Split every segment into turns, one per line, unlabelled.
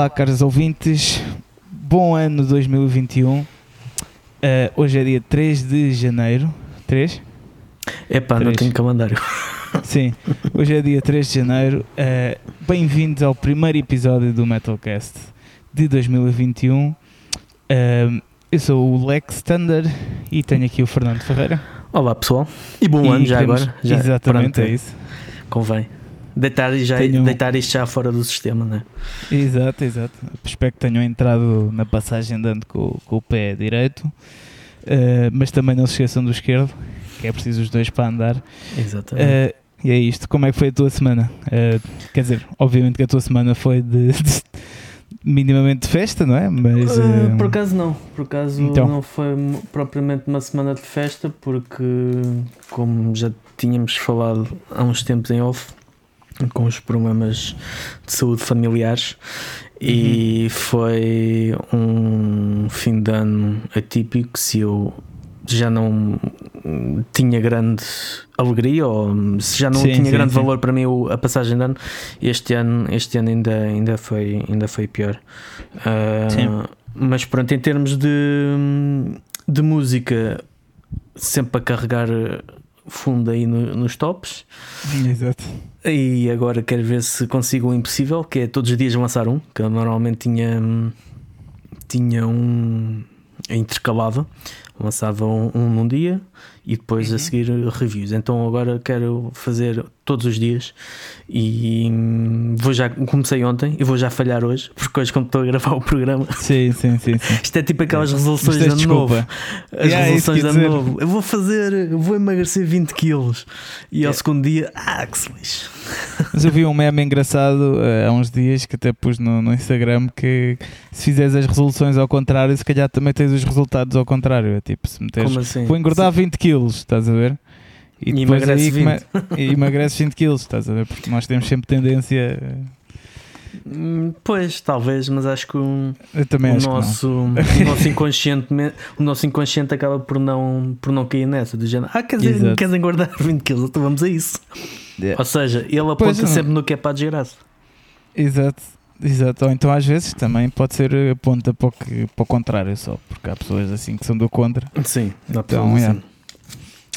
Olá, caros ouvintes. Bom ano 2021. Uh, hoje é dia 3 de janeiro. 3?
Epá, não
Três.
tenho calendário.
Sim, hoje é dia 3 de janeiro. Uh, Bem-vindos ao primeiro episódio do Metalcast de 2021. Uh, eu sou o Lex Thunder e tenho aqui o Fernando Ferreira.
Olá pessoal. E bom
E
ano já
queremos-
agora. Já,
Exatamente,
pronto,
é isso.
Convém. Deitar, já,
Tenho-
deitar isto já fora do sistema, né?
Exato, exato. Espero que tenham entrado na passagem dando com, com o pé direito, Uh, mas também não se esqueçam do esquerdo, que é preciso os dois para andar.
Exatamente.
Uh, e é isto. Como é que foi a tua semana? Uh, quer dizer, obviamente que a tua semana foi de, de- minimamente de festa, não é? Mas
Uh, por acaso não, por acaso
Então.
não foi propriamente uma semana de festa, porque como já tínhamos falado há uns tempos em off, com os problemas de saúde familiares, e foi um fim de ano atípico se eu já não tinha grande alegria ou se já não
Sim,
tinha
sim,
grande
sim.
valor para mim a passagem de ano este ano este ano ainda ainda foi ainda foi pior
Sim.
mas pronto em termos de de música sempre a carregar fundo aí no- nos tops
exato.
e agora quero ver se consigo o impossível, que é todos os dias lançar um, que eu normalmente tinha, tinha um intercalado, lançava um, um num dia e depois a seguir reviews. Então agora quero fazer todos os dias e hum, vou já comecei ontem e vou já falhar hoje, porque hoje como estou a gravar o programa,
Sim, sim, sim. sim.
isto é tipo aquelas resoluções
Isto é
de ano novo. As
Yeah, é
resoluções de ano novo. Eu vou fazer, vou emagrecer 20 quilos e ao
Yeah.
segundo dia, ah, que se lixe.
Mas eu vi um meme engraçado uh, há uns dias que até pus no, no Instagram que se fizeres as resoluções ao contrário, se calhar também tens os resultados ao contrário. É tipo, se meteres
assim?
vou engordar 20 quilos, estás a ver?
E
depois
emagrece
aí come- e emagreces 20 quilos, estás a ver? Porque nós temos sempre tendência.
Hum, Pois, talvez, mas acho que o, o
acho
nosso, o nosso inconsciente o nosso inconsciente acaba por não, por não cair nessa do género. Ah, quer dizer,
Exato.
queres engordar 20 quilos, então vamos a isso.
que não.
Ou seja, ele aponta sempre no que é para desgraça.
Exato, exato. Ou então às vezes também pode ser a ponta para o, que- para o contrário só, porque há pessoas assim que são do contra.
Sim,
Então, é.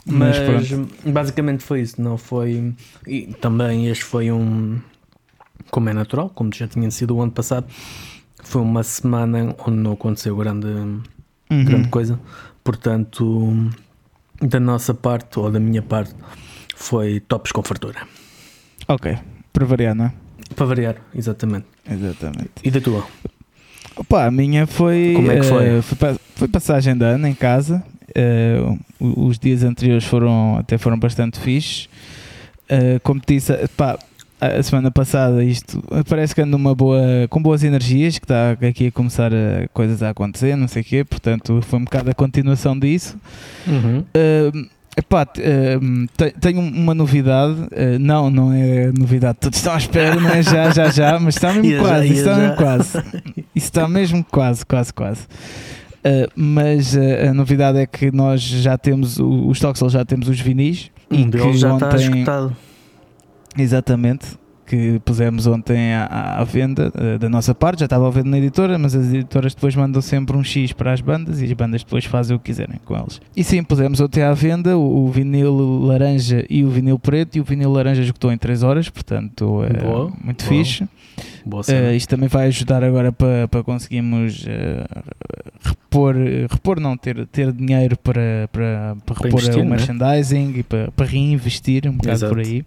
Mas,
Mas pronto.
basicamente foi isso, não foi. E também este foi um. Como é natural, como já tinha sido o ano passado, foi uma semana onde não aconteceu grande.
Uhum.
grande coisa. Portanto, da nossa parte ou da minha parte, foi tops com fartura.
Ok, para variar, não é?
Para variar, exatamente.
Exatamente.
E da tua?
Opa, a minha foi.
Como é que foi?
eh, foi, foi passagem de ano em casa. O- os dias anteriores foram até foram bastante fixes. Eh, como te disse, pá, a semana passada isto parece que ando numa boa, com boas energias, que está aqui a começar a, coisas a acontecer, não sei o quê, portanto foi um bocado a continuação disso.
Uhum.
Uh, epá, te- tenho uma novidade, uh, não, não é novidade, todos estão à espera, não é já, já, já, mas está mesmo quase, está mesmo quase, isso está mesmo quase, quase, quase. Uh, mas uh, a novidade é que nós já temos o- os Toxel, já temos os vinis
Um deles
que
já está
ontem-
escutado.
Exatamente, que pusemos ontem à, à- venda eh, da nossa parte, já estava à venda na editora, mas as editoras depois mandam sempre um X para as bandas e as bandas depois fazem o que quiserem com eles. E sim, pusemos ontem à venda o, o vinil laranja e o vinil preto, e o vinil laranja esgotou em 3 horas, portanto é
Boa,
muito
boa.
fixe.
Boa.
Eh, isto também vai ajudar agora para, para conseguirmos eh, repor, repor não, ter, ter dinheiro para, para, para repor
investir,
o
né?
merchandising e para, para reinvestir um bocado
Exato.
por aí.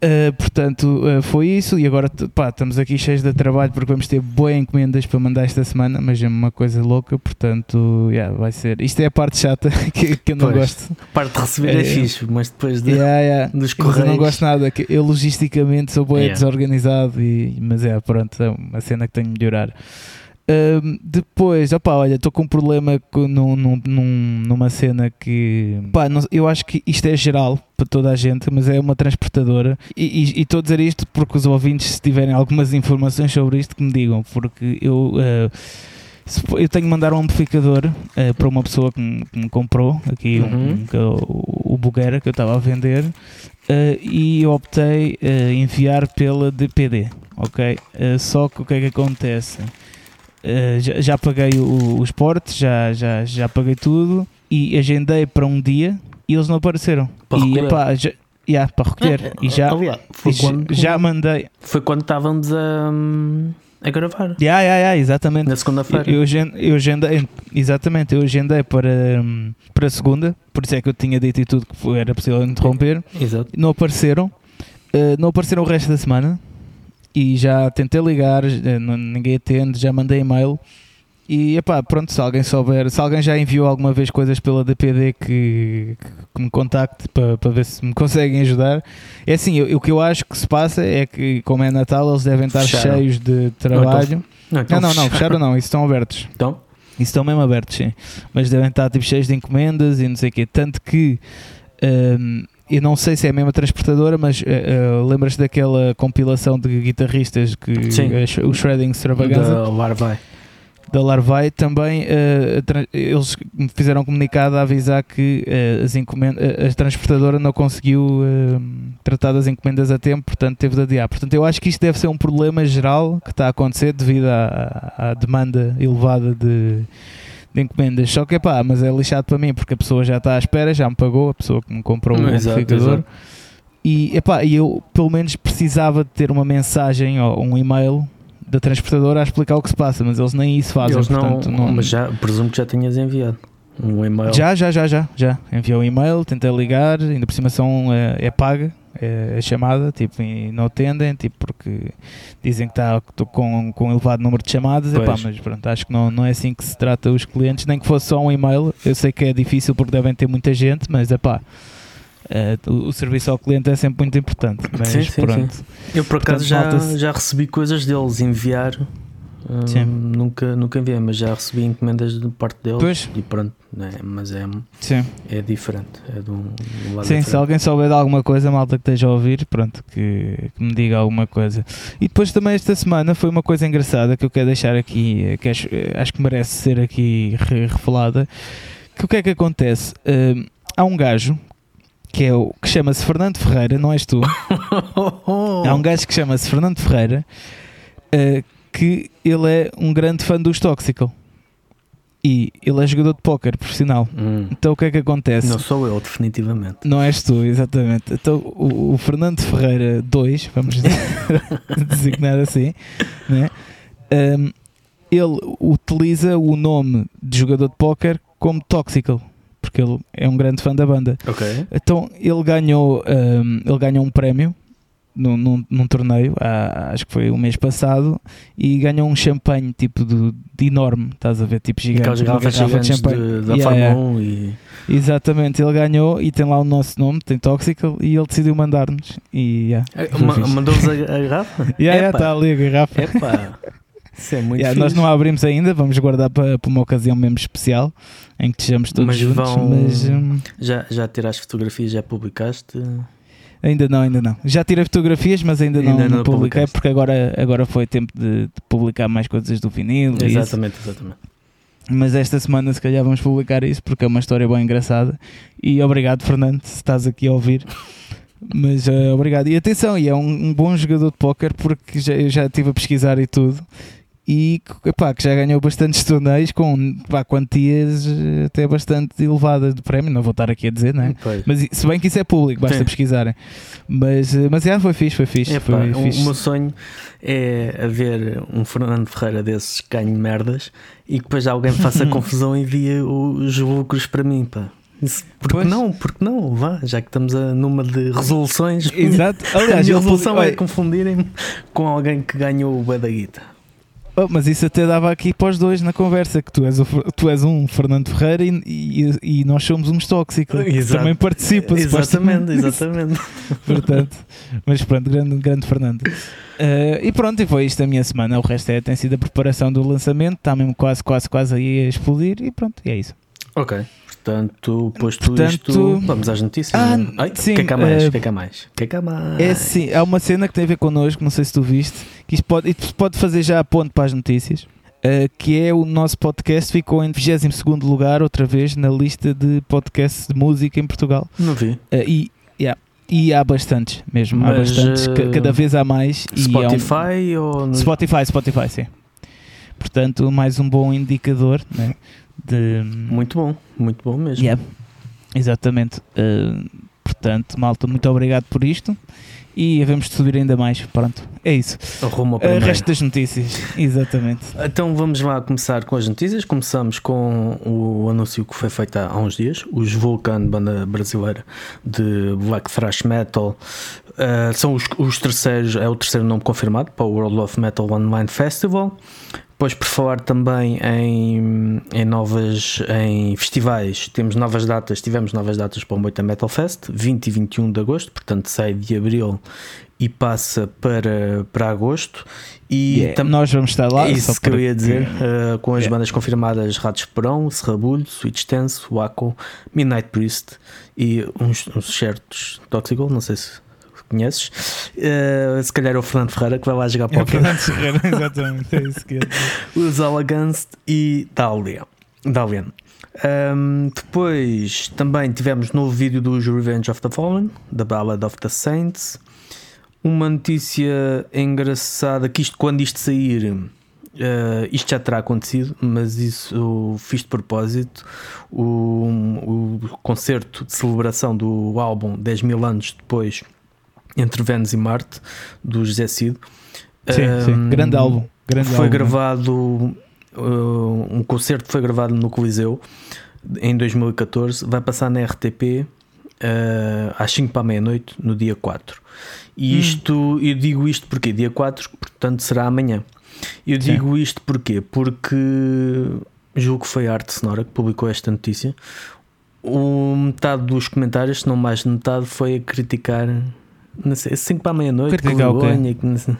Uh, portanto, uh, foi isso. E agora pá, estamos aqui cheios de trabalho porque vamos ter boas encomendas para mandar esta semana, mas é uma coisa louca. Portanto, yeah, vai ser. Isto é a parte chata que, que eu não
Pois.
gosto.
Parte de receber é,
é-
fixe, mas depois de,
Yeah, yeah.
dos
Mas eu
correios.
não gosto nada. que Eu logisticamente sou bem
Yeah.
desorganizado, e, mas é, pronto, é uma cena que tenho de melhorar. Ahm, depois, opá, olha, estou com um problema com, num, num- num- numa cena que pá, não- eu acho que isto é geral para toda a gente, mas é uma transportadora. E estou a dizer isto porque os ouvintes, se tiverem algumas informações sobre isto, que me digam, porque eu. for- eu tenho que mandar um amplificador ah, para uma pessoa que me, que me comprou aqui um-
Uhum.
um- que é o, Buguera que eu estava a vender uh, e eu optei uh, enviar pela DPD, ok? Uh, só que o que é que acontece? Já, já, paguei o, os portes, já, já, já paguei tudo e agendei para um dia e eles não apareceram.
Para
e epá, já, yeah, para recolher. e já,
Aliás, foi quando,
já mandei.
Foi quando estávamos a, a gravar.
Yeah, yeah, yeah, exatamente.
Na segunda-feira.
Eu, eu agendei, exatamente, eu agendei para, para segunda, por isso é que eu tinha dito e tudo que era possível interromper.
Exato.
Não apareceram, uh, não apareceram o resto da semana e já tentei ligar, ninguém atende, já mandei e-mail. E epá, pronto, se alguém souber, se alguém já enviou alguma vez coisas pela DPD que, que me contacte para, para ver se me conseguem ajudar. É assim, eu, o que eu acho que se passa é que, como é Natal, eles devem estar
Fecharam.
cheios de trabalho.
Não, então
Não, não, não, fecharam não, isso estão abertos.
Então?
Isso estão mesmo abertos, sim. Mas devem estar tipo, cheios de encomendas e não sei o quê. Tanto que hum, eu não sei se é a mesma transportadora, mas uh, uh, lembras daquela compilação de guitarristas que
Sim.
o Shredding Extravaganza
Da Larvai.
da Larvai também uh, eles me fizeram um comunicado a avisar que uh, as a transportadora não conseguiu uh, tratar das encomendas a tempo, portanto teve de adiar. Portanto, eu acho que isto deve ser um problema geral que está a acontecer devido à, à demanda elevada de, de encomendas. Só que pá, mas é lixado para mim porque a pessoa já está à espera, já me pagou, a pessoa que me comprou o
Exato,
amplificador. E epá, e eu pelo menos precisava de ter uma mensagem ou um e-mail da transportadora a explicar o que se passa, mas eles nem isso fazem.
Eles não,
portanto, não,
mas já, presumo que já tinhas enviado um e-mail.
já, já, já, já, já. Enviou um e-mail, tentei ligar, ainda por cima são, é, é paga a chamada, tipo, e não atendem, tipo, porque dizem que está com, com um elevado número de chamadas, epá, mas pronto, acho que não, não é assim que se trata os clientes, nem que fosse só um e-mail, eu sei que é difícil porque devem ter muita gente, mas epá, é, o, o serviço ao cliente é sempre muito importante, mas
Sim, sim,
pronto.
Eu por acaso
Portanto,
já, já recebi coisas deles enviar. Hum,
Sim.
nunca, nunca enviei, mas já recebi encomendas de parte deles
Pois.
e pronto, né, mas é,
Sim.
é diferente. É de um, de um lado
Sim,
diferente.
se alguém souber de alguma coisa, malta que esteja a ouvir, pronto, que, que me diga alguma coisa. E depois também esta semana foi uma coisa engraçada que eu quero deixar aqui, eh, que acho, eh, acho que merece ser aqui re- revelada. Que o que é que acontece? Hum, há um gajo que é o que chama-se Fernando Ferreira, não és tu? Há um gajo que chama-se Fernando Ferreira eh, que ele é um grande fã dos Toxical. E ele é jogador de póquer profissional.
Hum,
Então o que é que acontece?
Não sou eu, definitivamente.
Não és tu, exatamente. Então, o, o Fernando Ferreira 2, vamos designar assim, né? Um, ele utiliza o nome de jogador de póquer como Toxical, porque ele é um grande fã da banda.
Ok.
Então, ele ganhou, um, ele ganhou um prémio num, num, num torneio, há- acho que foi o mês passado, e ganhou um champanhe tipo de, de enorme, estás a ver? Tipo gigante.
Aquelas garrafas
garrafa de
gigantes de,
champanhe.
da
Yeah,
Fórmula
yeah.
1 e.
Exatamente, ele ganhou e tem lá o nosso nome, tem Toxical, e ele decidiu mandar-nos. E yeah, fixe.
Mandou-vos a, a garrafa?
Yeah, yeah, está ali a garrafa.
Epá, isso é muito
Yeah, nós não a abrimos ainda, vamos guardar para, para uma ocasião mesmo especial em que estejamos todos
Mas
juntos,
vão-
mas hum,
Já, já tiraste fotografias, já publicaste?
Ainda não, ainda não. Já tirei fotografias, mas ainda, não,
Ainda
não
não
publiquei
publicaste.
porque agora, agora foi tempo de, de publicar mais coisas do vinil.
Exatamente, exatamente.
Mas esta semana se calhar vamos publicar isso porque é uma história bem engraçada. E obrigado, Fernando, se estás aqui a ouvir. Mas eh, obrigado. E atenção, e é um, um bom jogador de póquer porque já, eu já estive a pesquisar e tudo. E epá, que já ganhou bastantes torneios com pá, quantias eh, até bastante elevadas de prémio. Não vou estar aqui a dizer, não é? Mas se bem que isso é público, basta
Sim.
pesquisarem. Mas, eh, mas já foi fixe, foi fixe.
Epá,
foi
o,
fixe.
o meu sonho é haver um Fernando Ferreira desses que ganhe merdas e que depois alguém faça confusão e envie os lucros para mim, pá. Isso, porque
Pois.
não, porque não, vá, já que estamos a, numa de resoluções.
Exato.
A
Aliás, ele
resolução é confundirem-me com alguém que ganhou o bué da guita.
Oh, mas isso até dava aqui para os dois na conversa, que tu és, o tu és um Fernando Ferreira e, e, e nós somos uns tóxicos.
Exato.
Também participa,
Exatamente, exatamente.
Portanto, mas pronto, grande, grande Fernando. Eh, e pronto, e foi isto a minha semana. O resto é, tem sido a preparação do lançamento, está mesmo quase, quase, quase aí a explodir e pronto, e é isso.
Ok. Portanto, posto
Portanto-
isto, vamos às notícias.
Ah,
é? Ai,
sim,
que é que há mais? O que é que há mais? Que é que há mais?
É sim, há uma cena que tem a ver connosco, não sei se tu viste, que isto pode, isto pode fazer já a ponte para as notícias. Uh, que é o nosso podcast, ficou em 22 lugar, outra vez, na lista de podcasts de música em Portugal.
Não vi.
Uh, e, yeah, e há bastantes mesmo, Mas, há bastantes, uh, cada vez há mais.
Spotify
é
um, ou.
Spotify, Spotify, sim. Portanto, mais um bom indicador né, de.
Muito bom, muito bom mesmo.
Yeah, exatamente. portanto, malta, muito obrigado por isto e havemos de subir ainda mais. Pronto, é isso.
Arruma
o uh, resto das notícias, exatamente.
Então vamos lá começar com as notícias. Começamos com o anúncio que foi feito há uns dias: os Vulcan, banda brasileira de black thrash metal, uh, são os, os terceiros, é o terceiro nome confirmado para o World of Metal Online Festival. Depois, por falar também em, em novas em festivais, temos novas datas, tivemos novas datas para o Moita Metal Fest, 20 e 21 de agosto, portanto sai de abril e passa para, para agosto.
E yeah, nós vamos estar lá.
É isso que eu ia dizer, uh, com as yeah. bandas confirmadas Ratos Perão, Serrabulho, Switch Stance, Waco, Midnight Priest e uns, uns certos Toxical, não sei se conheces. Uh, se calhar é o Fernando Ferreira que vai lá jogar para
o Fernando Ferreira, exatamente, é isso que é.
Os Alaganst e Dalian. Dalian. Um, depois também tivemos novo vídeo dos Revenge of the Fallen, The Ballad of the Saints. Uma notícia engraçada que isto, quando isto sair, uh, isto já terá acontecido, mas isso fiz de propósito. O, o concerto de celebração do álbum 10 mil anos depois entre Vênus e Marte, do José Cid.
Sim, um, sim. grande álbum. Grande
foi
álbum,
gravado, uh, um concerto foi gravado no Coliseu em 2014, vai passar na RTP uh, às 5 para a meia-noite, no dia 4. E hum. isto, eu digo isto porque dia 4, portanto será amanhã. Eu sim. digo isto porquê? Porque julgo que foi a Arte Sonora que publicou esta notícia. O metade dos comentários, se não mais de metade, foi a criticar não sei, 5 para a meia-noite, com vergonha, okay.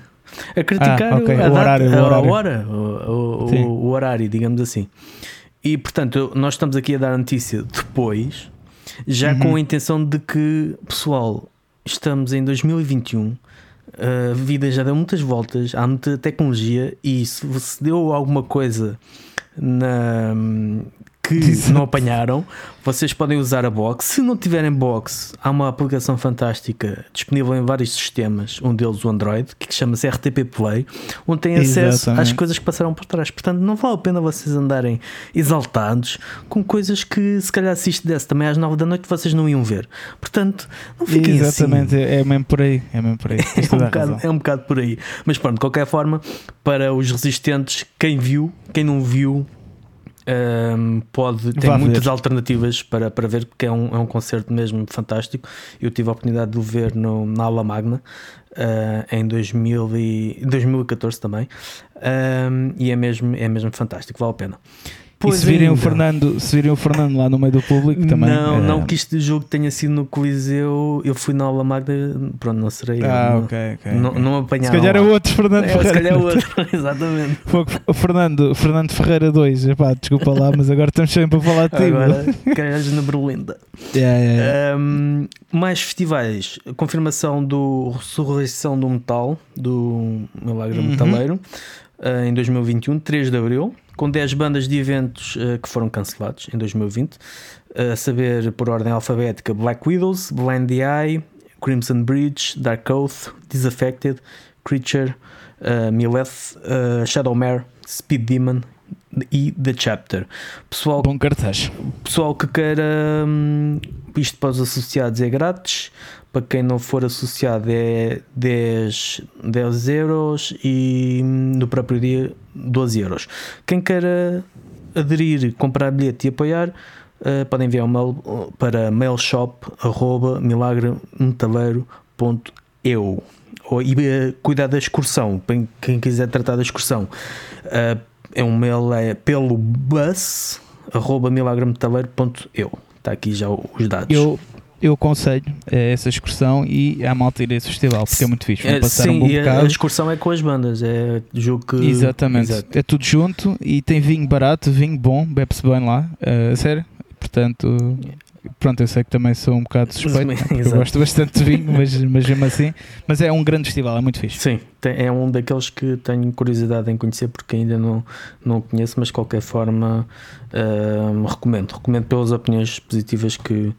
a criticar ah, okay. a, o, data, horário, o, horário. A hora, o, o, o, horário, digamos assim. E portanto, nós estamos aqui a dar a notícia depois, já uhum. com a intenção de que, pessoal, estamos em 2021. A vida já deu muitas voltas, há muita tecnologia e se, se deu alguma coisa na, que não apanharam, vocês podem usar a box. Se não tiverem box, há uma aplicação fantástica disponível em vários sistemas, um deles o Android, que chama-se RTP Play, onde têm acesso Exatamente. às coisas que passaram por trás. Portanto, não vale a pena vocês andarem exaltados com coisas que, se calhar, se isto desse também às 9 da noite, vocês não iam ver. Portanto, não fiquem
assim. Exatamente, assim. é mesmo por aí. É mesmo por aí.
é, um bocado, é um bocado por aí. Mas pronto, de qualquer forma, para os resistentes, quem viu, quem não viu, um, pode ter muitas alternativas para, para ver, porque é um, é um concerto mesmo fantástico. Eu tive a oportunidade de o ver no, na Aula Magna uh, em 2000 e, 2014 também, um, e é mesmo, é mesmo fantástico, vale a pena.
Pois e se virem, o Fernando, se virem o Fernando lá no meio do público também.
Não, é... não que este jogo tenha sido no Coliseu. Eu fui na aula magna, pronto, não serei
ah,
eu.
ok, ok.
Não, não apanhava.
Se calhar é outro Fernando é, Ferreira.
Se calhar é outro, exatamente.
O Fernando, Fernando Ferreira 2, epá, desculpa lá, mas agora estamos sempre a falar de ti.
Agora, na Berlinda.
Yeah, yeah, yeah.
Um, mais festivais, confirmação do Ressurreição do Metal, do Milagre uhum. Metaleiro, uh, em 2021, 3 de Abril com 10 bandas de eventos uh, que foram cancelados em 2020, uh, a saber por ordem alfabética Black Widows, Blind the Eye, Crimson Bridge, Dark Oath, Disaffected, Creature, uh, Mileth, uh, Shadowmare, Speed Demon e The Chapter.
Pessoal, Bom cartaz.
Pessoal que queira um, isto para os associados é grátis, para quem não for associado é 10, 10 euros e hum, no próprio dia 12 euros. Quem queira aderir, comprar bilhete e apoiar, uh, podem enviar um mail uh, para mailshop.milagremetaleiro.eu ou e uh, cuidar da excursão, quem quiser tratar da excursão. Uh, é um mail é pelo bus arroba milagremetaleiro.eu. Está aqui já os dados.
Eu eu aconselho eh, essa excursão e a malta ir a esse festival, porque é muito fixe.
É, passar sim, um bom bocado. a excursão é com as bandas, é jogo que.
Exatamente, Exato. é tudo junto e tem vinho barato, vinho bom, bebe-se bem lá, uh, sério. Portanto, pronto, eu sei que também sou um bocado suspeito, né, eu gosto bastante de vinho, mas, mas mesmo assim. Mas é um grande festival, é muito fixe.
Sim, é um daqueles que tenho curiosidade em conhecer porque ainda não, não conheço, mas de qualquer forma hum, recomendo. Recomendo pelas opiniões positivas que,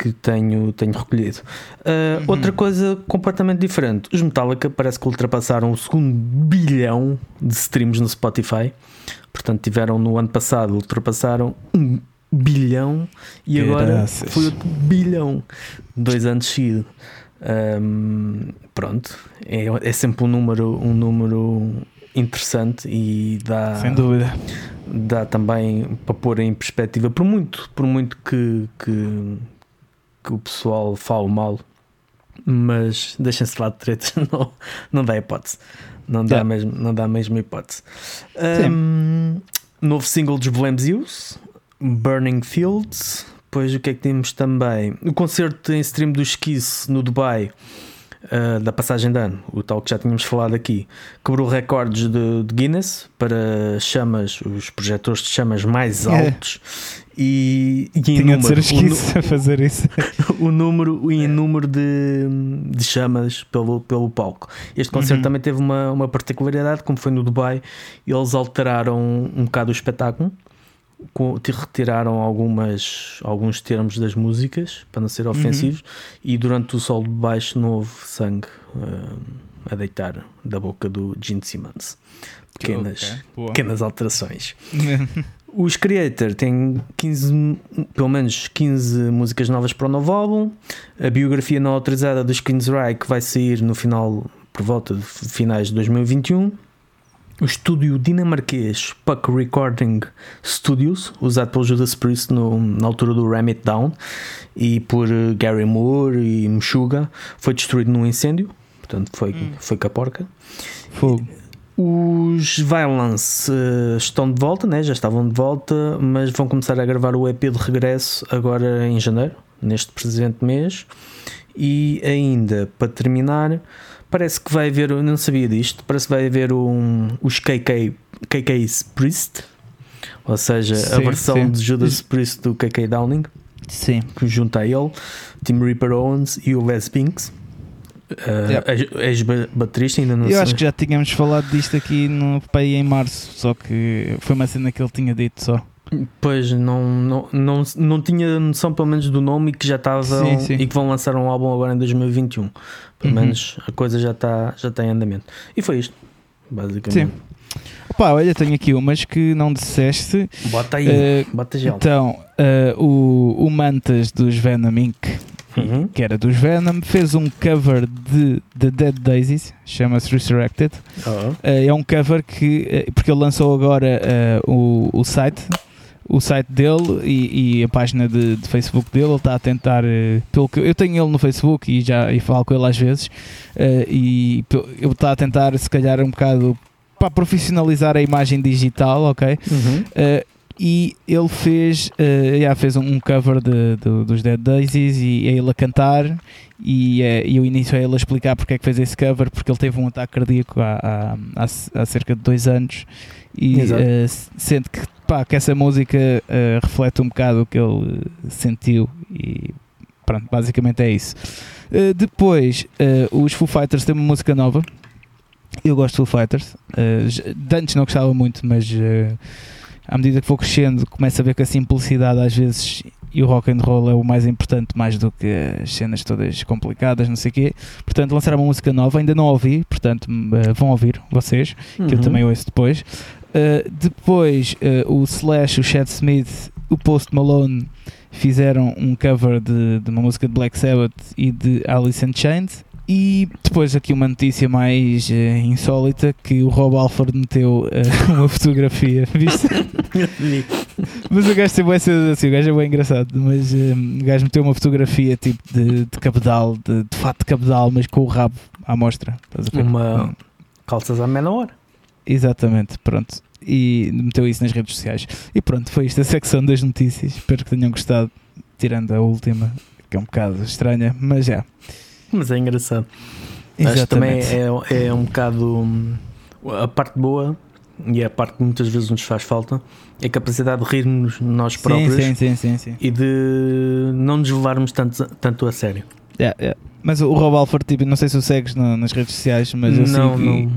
que tenho, tenho recolhido. Uh,
Uhum.
Outra coisa completamente diferente: os Metallica parece que ultrapassaram o segundo bilhão de streams no Spotify. Portanto, tiveram no ano passado, ultrapassaram um bilhão e agora
Graças.
foi outro bilhão, dois anos seguidos. Hum, pronto, é, é sempre um número, um número interessante e dá,
Sem dúvida.
dá também para pôr em perspectiva, por muito, por muito que, que, que o pessoal fale mal, mas deixem-se lá de tretas, não, não dá hipótese. Não dá,
Yeah.
mesmo, não dá mesmo hipótese. Hum, novo single dos Blames Use, Burning Fields. Depois o que é que temos também? O concerto em stream do Esquice no Dubai. Uh, da passagem de ano, o tal que já tínhamos falado aqui, quebrou recordes de, de Guinness para chamas, os projetores de chamas mais
É.
altos e, e em
Tinha de ser
número, o nu-
esquizo a fazer isso.
o número e em número de, de chamas pelo, pelo palco. Este concerto
Uhum.
também teve uma, uma particularidade, como foi no Dubai, eles alteraram um bocado o espetáculo, te- retiraram algumas, alguns termos das músicas para não ser
Uhum.
ofensivos, e durante o sol de baixo não houve sangue hum, a deitar da boca do Gene Simmons. Pequenas,
Ok, boa.
pequenas alterações. Os Creator têm 15, pelo menos 15 músicas novas para o novo álbum. A biografia não autorizada dos Queensryche vai sair no final, por volta de finais de 2021. O estúdio dinamarquês Puck Recording Studios, usado pelo Judas Priest no- na altura do Ram It Down e por eh, Gary Moore e Meshuggah, foi destruído num incêndio. Portanto, foi, foi com a porca.
Fogo.
Os Violence eh, estão de volta, né? já estavam de volta, mas vão começar a gravar o EP de regresso agora em janeiro, neste presente mês. E ainda, para terminar, parece que vai haver, eu não sabia disto, parece que vai haver um, os KK, KK's Priest, ou seja, a
Sim,
versão
sim.
de Judas Priest do KK Downing,
Sim.
que junta a ele, Tim Reaper Owens e o Les Binks. Uh,
Yep.
ex- Ex-baterista, ainda não
Eu
sei.
acho que já tínhamos falado disto aqui no PAI em março, só que foi uma cena que ele tinha dito só.
Pois não, não, não, não tinha noção pelo menos do nome e que já estavam
Sim, sim.
e que vão lançar um álbum agora em 2021. Pelo
Uhum.
menos a coisa já está já está em andamento. E foi isto, basicamente.
Opa, olha, tenho aqui umas que não disseste.
Bota aí,
Eh,
bota gel.
Então, eh, o, o Mantas dos Venom Inc.,
Uhum.
que era dos Venom, fez um cover de The Dead Daisies, chama-se Resurrected.
Oh.
Eh, é um cover que, porque ele lançou agora o, o site, o site dele e, e a página de, de Facebook dele. Ele está a tentar, eh, pelo que eu tenho ele no Facebook e já e falo com ele às vezes, eh, e ele está a tentar, se calhar, um bocado para profissionalizar a imagem digital, ok?
Uhum.
Uh, e ele fez, uh, yeah, fez um, cover de, do- dos Dead Daisies e é ele a cantar e, e o início é ele a explicar porque é que fez esse cover, porque ele teve um ataque cardíaco há, há, há- cerca de dois anos e uh, sente que, pá, que essa música uh, reflete um bocado o que ele uh, sentiu e pronto, basicamente é isso. Uh, depois, uh, os Foo Fighters têm uma música nova. Eu gosto de Foo Fighters. Uh, antes não gostava muito, mas à medida que vou crescendo, começo a ver que a simplicidade às vezes e o rock and roll é o mais importante, mais do que as cenas todas complicadas, não sei o quê. Portanto, lançaram uma música nova, ainda não ouvi, portanto, vão ouvir vocês, que eu
Uhum.
também ouço depois. Uh, depois, uh, o Slash, o Chad Smith, o Post Malone fizeram um cover de, de uma música de Black Sabbath e de Alice in Chains. E depois aqui uma notícia mais eh, insólita que o Rob Alford meteu eh, uma fotografia, viste? Mas o gajo tem assim, o gajo é bem engraçado, mas eh, o gajo meteu uma fotografia tipo de, de cabedal, de, de fato de cabedal, mas com o rabo à mostra.
Uma-. Calças à menor.
Exatamente, pronto. E meteu isso nas redes sociais. E pronto, foi isto a secção das notícias. Espero que tenham gostado, tirando a última, que é um bocado estranha, mas já.
Mas é engraçado. Acho que também
Exatamente.
é, é um bocado a parte boa e é a parte que muitas vezes nos faz falta, é a capacidade de rirmos nós próprios
sim, sim, sim,
e de não nos levarmos tanto, tanto a sério.
Yeah, yeah. Mas o Rob Alford, tipo, não sei se o segues nas redes sociais, mas eu
não,
sigo
não.
e,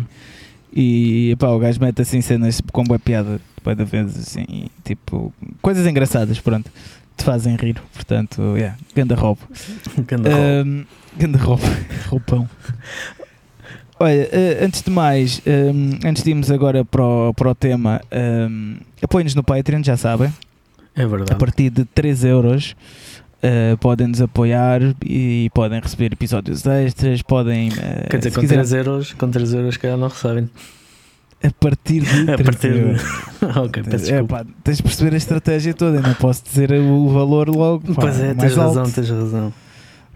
e pá, o gajo mete assim cenas com boa piada, depois da vez assim, e, tipo, coisas engraçadas, pronto, te fazem rir, portanto, yeah, ganda Rob.
Ganda Rob.
Um, ganda roupão. Olha, eh, antes de mais, um, antes de irmos agora para o, para o tema, um, apoiem-nos no Patreon, já sabem,
é
a
verdade.
partir de 3 euros. Uh, podem nos apoiar e podem receber episódios extras, podem uh,
Quer dizer, com
quiserem-
3 euros, com 3 euros, calhar não recebem.
a partir de
A
3
partir de. ok, peço
É,
desculpa.
pá, tens de perceber a estratégia toda, eu não posso dizer o valor logo. pá,
pois é,
mais
tens razão,
alto.
tens razão.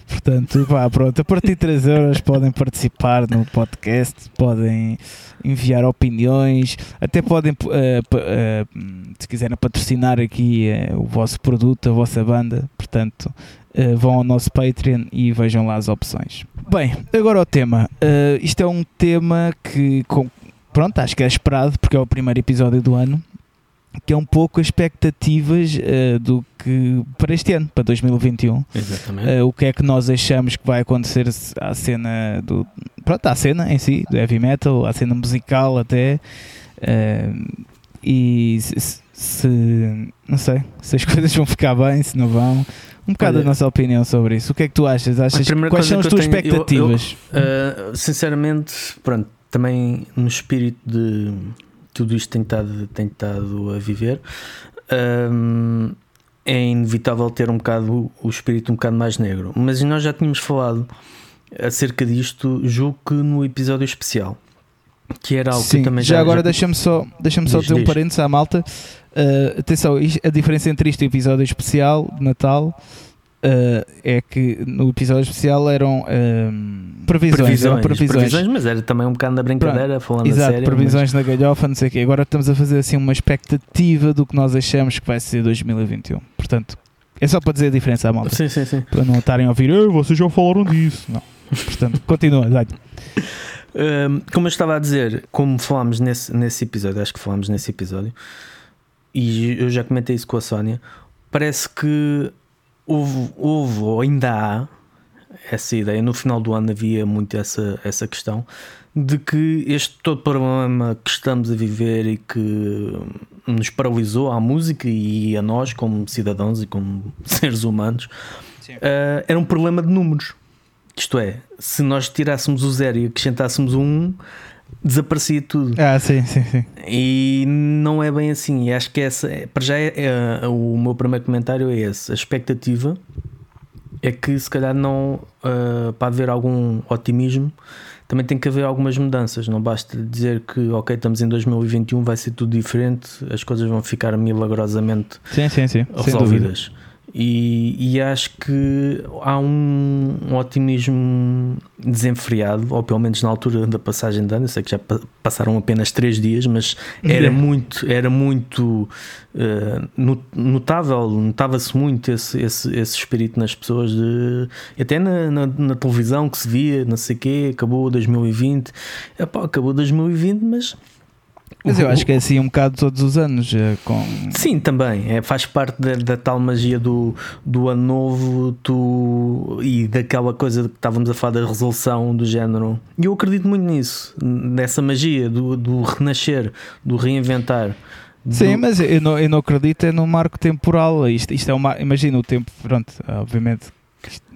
Portanto, pá, pronto, a partir de 3 euros podem participar no podcast, podem enviar opiniões, até podem, pa- eh, se quiserem patrocinar aqui eh, o vosso produto, a vossa banda, portanto, vão ao nosso Patreon e vejam lá as opções. Bem, agora o tema. Isto é um tema que, com- pronto, acho que é esperado, porque é o primeiro episódio do ano, que é um pouco as expectativas eh, do que para este ano, para 2021.
Exatamente.
Uh, o que é que nós achamos que vai acontecer à cena do. Pronto, à cena em si, do heavy metal, à cena musical até. uh, e se, se- Não sei, se as coisas vão ficar bem, se não vão. Um bocado
Olha,
a nossa opinião sobre isso. O que é que tu achas? achas quais são as
eu
tuas
tenho- eu- eu-
expectativas?
Uh, sinceramente, pronto, também no espírito de tudo isto tem estado, tem estado a viver, um, é inevitável ter um bocado o espírito um bocado mais negro. Mas nós já tínhamos falado acerca disto, julgo que no episódio especial, que era algo que
Sim,
eu também
já,
já.
agora
já-
deixa-me só, deixa só
Diz,
dizer um parênteses à malta. Uh, atenção, a diferença entre isto e o episódio especial de Natal uh, é que no episódio especial eram um, previsões, eram
previsões,
previsões.
mas era também um bocado na brincadeira, falando a
Exato,
sério.
previsões na galhofa, não sei o quê. Agora estamos a fazer assim uma expectativa do que nós achamos que vai ser 2021. Portanto, é só para dizer a diferença à
mas-
malta.
Sim, sim, sim.
Para não estarem a ouvir, "Ei, vocês já falaram disso. Não. Portanto, continua, dá
Um, como eu estava a dizer, como falámos nesse, nesse episódio, acho que falámos nesse episódio, e eu já comentei isso com a Sónia, parece que houve, houve ou ainda há essa ideia, no final do ano havia muito essa, essa questão, de que este todo problema que estamos a viver e que nos paralisou à música e a nós como cidadãos e como seres humanos uh, era um problema de números. Isto é, se nós tirássemos o zero e acrescentássemos o um, desaparecia tudo.
Ah, sim, sim, sim.
E não é bem assim. E acho que essa, é- para já, é, é- o meu primeiro comentário é esse. A expectativa é que, se calhar, não ah, para haver algum otimismo, também tem que haver algumas mudanças. Não basta dizer que, ok, estamos em 2021, vai ser tudo diferente, as coisas vão ficar milagrosamente
Sim, sim, sim.
Resolvidas. E, e acho que há um, um otimismo desenfreado, ou pelo menos na altura da passagem de ano. Eu sei que já pa- passaram apenas três dias, mas era muito, era muito no- notável, notava-se muito esse, esse, esse espírito nas pessoas, de, até na, na, na televisão que se via, não sei o quê, acabou 2020. Epá, acabou 2020, mas
Mas eu acho que é assim um bocado todos os anos. eh, Com...
Sim, também. É, faz parte da, da tal magia do, do ano novo tu, e daquela coisa que estávamos a falar da resolução do género. E eu acredito muito nisso, nessa magia do, do renascer, do reinventar. do-
Sim, mas eu não, eu não acredito é no marco temporal. Isto, isto é uma. Imagina o tempo, pronto, obviamente.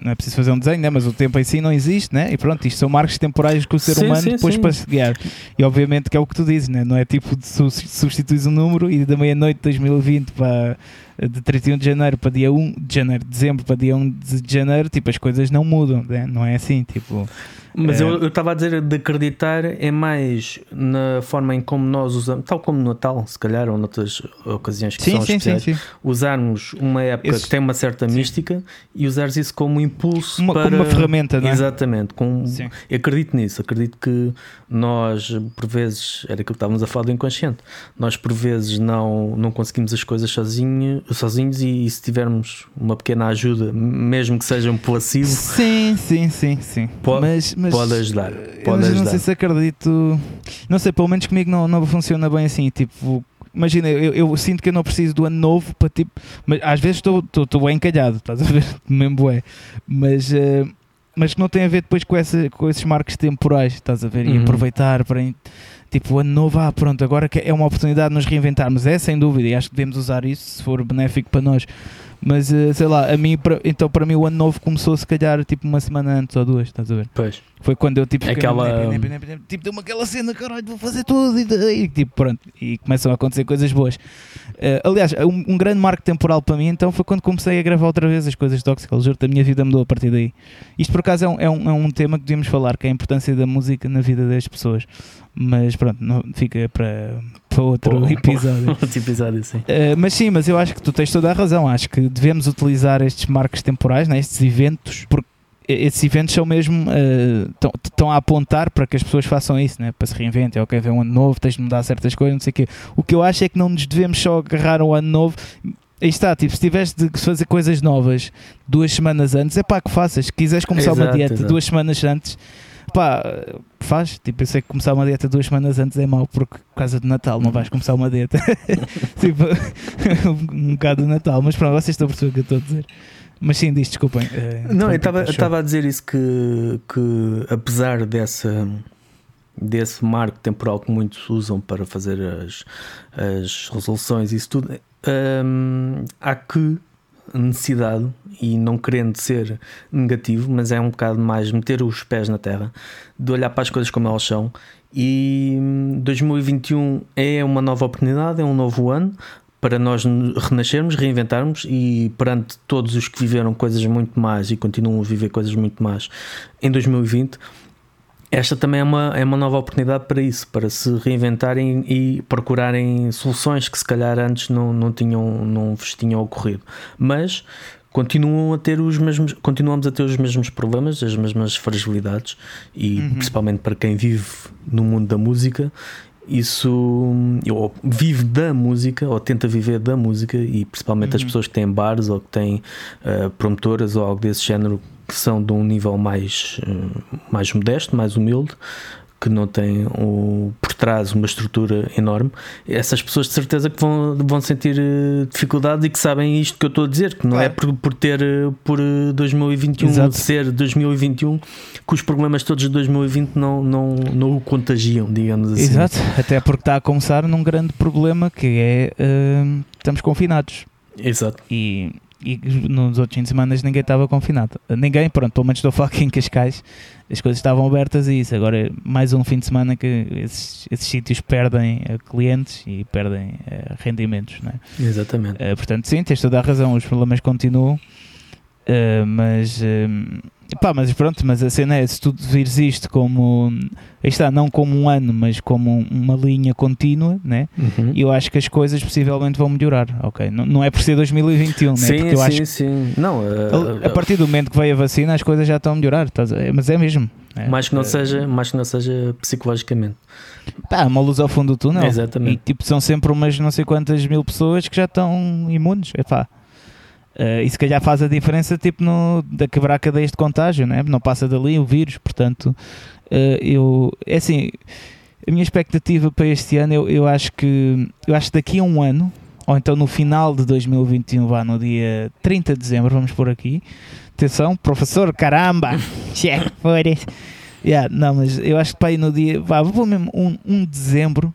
Não é preciso fazer um desenho, né? mas o tempo em si não existe, né? E pronto, isto são marcos temporais que o ser
Sim,
humano
sim,
depois
sim.
guiar. E obviamente que é o que tu dizes, né? não é tipo de su- substituís um número e da meia-noite de 2020 para de 31 de janeiro para dia 1 de janeiro, de dezembro para dia 1 de janeiro, tipo, as coisas não mudam, né? não é assim, tipo.
Mas
É.
eu estava a dizer de acreditar é mais na forma em como nós usamos, tal como no Natal, se calhar, ou noutras ocasiões que
Sim,
são
sim, sim,
especiais,
sim.
usarmos uma época
Esse-
que tem uma certa
Sim.
mística e usares isso como impulso
Uma,
para
como uma ferramenta, não é?
Exatamente, com,
Sim.
eu acredito nisso, acredito que nós, por vezes, era aquilo que estávamos a falar do inconsciente, nós por vezes não, não conseguimos as coisas sozinho, sozinhos e, e, se tivermos uma pequena ajuda, mesmo que seja um placebo,
sim, sim, sim, sim.
Pode, mas, mas pode ajudar. Pode
ajudar. não sei se acredito, não sei, pelo menos comigo não, não funciona bem assim. Tipo, imagina, eu, eu, sinto que eu não preciso do ano novo para tipo, mas às vezes estou bem encalhado, estás a ver? Mesmo é, mas. Uh, mas que não tem a ver depois com, essa, com esses marcos temporais, estás a ver? E uhum. aproveitar para tipo, ano novo, ah, pronto, agora é uma oportunidade de nos reinventarmos, é sem dúvida, e acho que devemos usar isso se for benéfico para nós. Mas uh, sei lá, a mim, então para mim o ano novo começou se calhar tipo uma semana antes ou duas, estás a ver?
Pois.
Foi quando eu tipo,
aquela...
tipo deu-me aquela cena, caralho, vou fazer tudo e, tipo, pronto, e começam a acontecer coisas boas. Uh, aliás, um, um, grande marco temporal para mim então foi quando comecei a gravar outra vez as coisas tóxicas, juro, a minha vida mudou a partir daí. Isto por acaso é um, é um, é um tema que devíamos falar, que é a importância da música na vida das pessoas. Mas pronto, não, fica para, para outro Pô, episódio.
outro episódio, sim.
Uh, mas sim, mas eu acho que tu tens toda a razão. Acho que devemos utilizar estes marcos temporais, né, estes eventos, porque esses eventos são mesmo estão uh, a apontar para que as pessoas façam isso, né? para se reinventem, ok, vem um ano novo, tens de mudar certas coisas, não sei o quê. O que eu acho é que não nos devemos só agarrar ao ano novo. Aí está, tipo, se tiveres de fazer coisas novas duas semanas antes, é pá, que faças. Se quiseres começar exato, uma dieta exato. duas semanas antes, pá, faz. Tipo, eu sei que começar uma dieta duas semanas antes é mau, porque por causa de Natal não vais começar uma dieta. tipo, um bocado de Natal. Mas pronto, vocês estão a perceber o que eu estou a dizer. Mas sim, diz, desculpem.
Uh, não, eu estava a dizer isso que, que apesar dessa desse marco temporal que muitos usam para fazer as, as resoluções e isso tudo, um, há que necessidade e não querendo ser negativo, mas é um bocado mais meter os pés na terra, de olhar para as coisas como elas são. E 2021 hum, é uma nova oportunidade, é um novo ano para nós renascermos, reinventarmos e perante todos os que viveram coisas muito mais e continuam a viver coisas muito mais em 2020 esta também é uma, é uma nova oportunidade para isso, para se reinventarem e procurarem soluções que se calhar antes não, não, tinham, não vos tinham ocorrido. Mas continuam a ter os mesmos, continuamos a ter os mesmos problemas, as mesmas fragilidades, e uhum. principalmente para quem vive no mundo da música, isso ou vive da música ou tenta viver da música e principalmente uhum. as pessoas que têm bares ou que têm uh, promotoras ou algo desse género que são de um nível mais, uh, mais modesto, mais humilde que não têm o, por trás uma estrutura enorme, essas pessoas de certeza que vão, vão sentir uh, dificuldade e que sabem isto que eu estou a dizer, que não é por, por ter por 2021 Exato. ser 2021 que os problemas todos de 2020 não, não, não o contagiam, digamos assim.
Exato, até porque está a começar num grande problema que é uh, estamos confinados.
Exato.
E e nos outros fins de semana ninguém estava confinado. Ninguém, pronto, pelo menos estou a falar aqui em Cascais, as coisas estavam abertas e isso. Agora, mais um fim de semana que esses, esses sítios perdem uh, clientes e perdem uh, rendimentos, não é?
Exatamente.
Uh, portanto, sim, tens toda a razão, os problemas continuam, mas Pá, mas pronto, mas a cena é, se tu vires isto como, está, não como um ano, mas como uma linha contínua, né? Uhum. eu acho que as coisas possivelmente vão melhorar, ok? Não, não é por ser 2021, né?
Sim,
Porque eu
sim,
acho
sim. Não,
uh, a, partir do momento que veio a vacina, as coisas já estão a melhorar, tá, mas é mesmo.
É, mais, que não uh, seja, mais que não seja psicologicamente.
Pá, uma luz ao fundo do túnel.
Exatamente.
E tipo, são sempre umas não sei quantas mil pessoas que já estão imunes, é pá. Uh, e se calhar faz a diferença tipo no, da quebrar cadeias de contágio, né? não passa dali o vírus, portanto uh, eu é assim a minha expectativa para este ano eu, eu acho que eu acho que daqui a um ano ou então no final de 2021 vá no dia 30 de dezembro vamos por aqui. Atenção professor caramba! Yeah, não mas eu acho que para aí no dia vá, vou mesmo 1 um, um de dezembro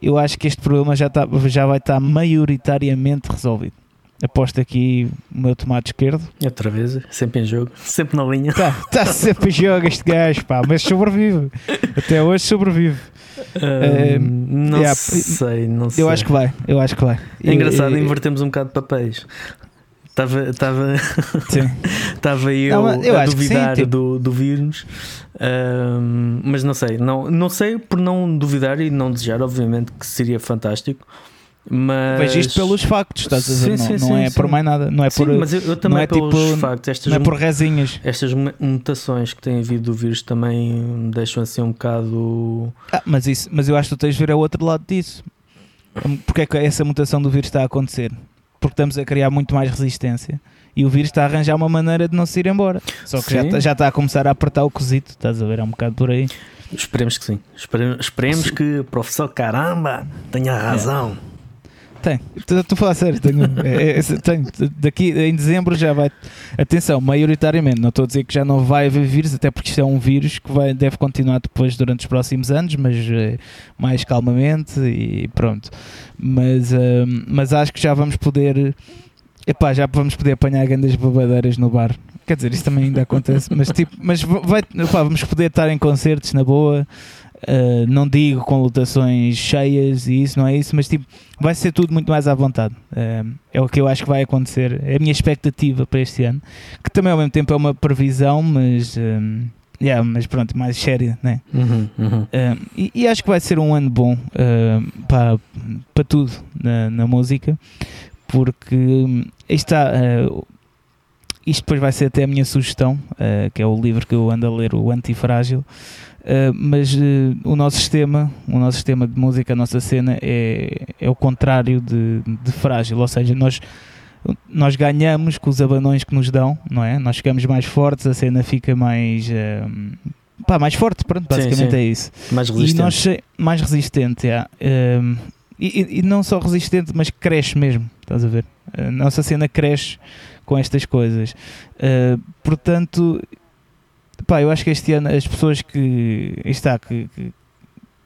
eu acho que este problema já, tá, já vai estar maioritariamente resolvido aposto aqui o meu tomate esquerdo.
Outra vez, sempre em jogo, sempre na linha.
Está tá sempre em jogo este gajo, pá, mas sobrevive. Até hoje sobrevive.
Um, não yeah, sei, não sei.
Eu acho que vai, eu acho que vai.
É engraçado, invertemos um bocado de papéis. Estava estava estava eu, não, eu a duvidar sim, tipo... do, do vírus, um, mas não sei, não, não sei por não duvidar e não desejar, obviamente que seria fantástico. Mas...
Vejo isto pelos factos, estás a dizer? Sim, não, sim, não é sim. por mais nada. Não é por,
mas eu, eu também não é pelos tipo, factos. Estas
não é por resinhas.
Estas mutações que têm havido do vírus também me deixam assim um bocado.
Ah, mas, isso, mas eu acho que tu tens de ver o outro lado disso. Porque é que essa mutação do vírus está a acontecer? porque estamos a criar muito mais resistência e o vírus está a arranjar uma maneira de não se ir embora. Só que já,
Sim.
tá- já está a começar a apertar o cozito, estás a ver? É um bocado por aí.
Esperemos que sim. Espere- Esperemos que o professor Caramba tenha razão.
Tem, estou a falar sério. Tenho, é, é, tenho, daqui em dezembro já vai. Atenção, maioritariamente, não estou a dizer que já não vai haver vírus, até porque isto é um vírus que vai, deve continuar depois durante os próximos anos, mas eh, mais calmamente e pronto. Mas, eh, mas acho que já vamos poder. Epá, já vamos poder apanhar grandes babadeiras no bar. Quer dizer, isso também ainda acontece, mas tipo, mas vai, epá, vamos poder estar em concertos na boa. Uh, não digo com lotações cheias e isso, não é isso, mas tipo, vai ser tudo muito mais à vontade. Uh, é o que eu acho que vai acontecer. É a minha expectativa para este ano, que também ao mesmo tempo é uma previsão, mas, um, yeah, mas pronto, mais séria, né?
Uhum, uhum.
Uh, e, e acho que vai ser um ano bom para, para tudo na, na música, porque está. isto depois vai ser até a minha sugestão, que é o livro que eu ando a ler, o Antifrágil. Uh, mas uh, o nosso sistema, o nosso sistema de música, a nossa cena é, é o contrário de, de frágil, ou seja, nós, nós ganhamos com os abanões que nos dão, não é? Nós ficamos mais fortes, a cena fica mais, uh, pá, mais forte, pronto,
Sim,
basicamente
sim.
é isso.
Mais
E
resistente.
nós se- mais resistente, e, e- e não só resistente, mas cresce mesmo, estás a ver? A nossa cena cresce com estas coisas. Uh, portanto, pá, eu acho que este ano as pessoas que está, que, que-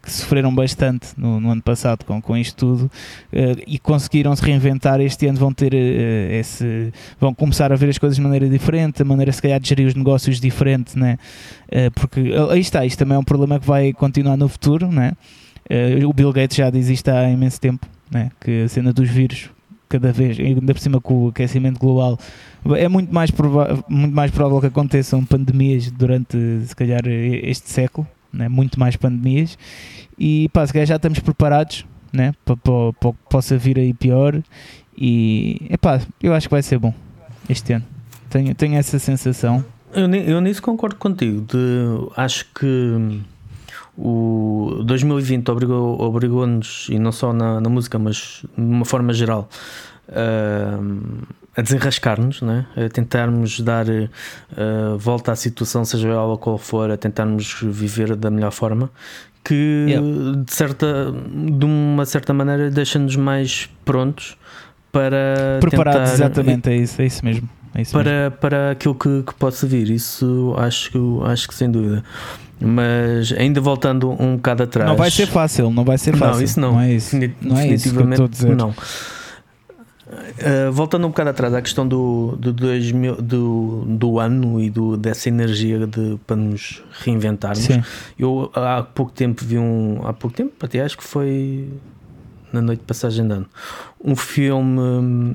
que sofreram bastante no, no ano passado com, com isto tudo uh, e conseguiram se reinventar este ano vão ter uh, esse vão começar a ver as coisas de maneira diferente, a maneira se calhar de gerir os negócios diferente, né? Uh, porque aí está, isto também é um problema que vai continuar no futuro, né? O Bill Gates já diz isto há imenso tempo, né? que a cena dos vírus cada vez, ainda por cima com o aquecimento global é muito mais, muito mais provável que aconteçam pandemias durante se calhar este século, né? muito mais pandemias e pá, se calhar já estamos preparados né? para, para, que possa vir aí pior e epá, eu acho que vai ser bom este ano tenho, tenho essa sensação
Eu, eu nisso concordo contigo. De, acho que o 2020 obrigou- obrigou-nos, e não só na, na música, mas de uma forma geral, ah, a desenrascar-nos, né? a tentarmos dar ah, volta à situação, seja ela qual for, a tentarmos viver da melhor forma. Que
Yeah.
de, certa, de uma certa maneira deixa-nos mais prontos para
preparados exatamente é isso, é isso mesmo é isso mesmo.
para, para aquilo que, que possa vir. Isso acho, acho que sem dúvida. Mas ainda voltando um bocado atrás.
não vai ser fácil não vai ser fácil
Não, isso não.
não é isso não é isso que eu estou a dizer
Não. Uh, voltando um bocado atrás à questão do, do, 2000, do, do ano e do, dessa energia de, para nos reinventarmos,
Sim.
eu há pouco tempo vi um. Há pouco tempo, até acho que foi na noite de passagem de ano, um filme hum,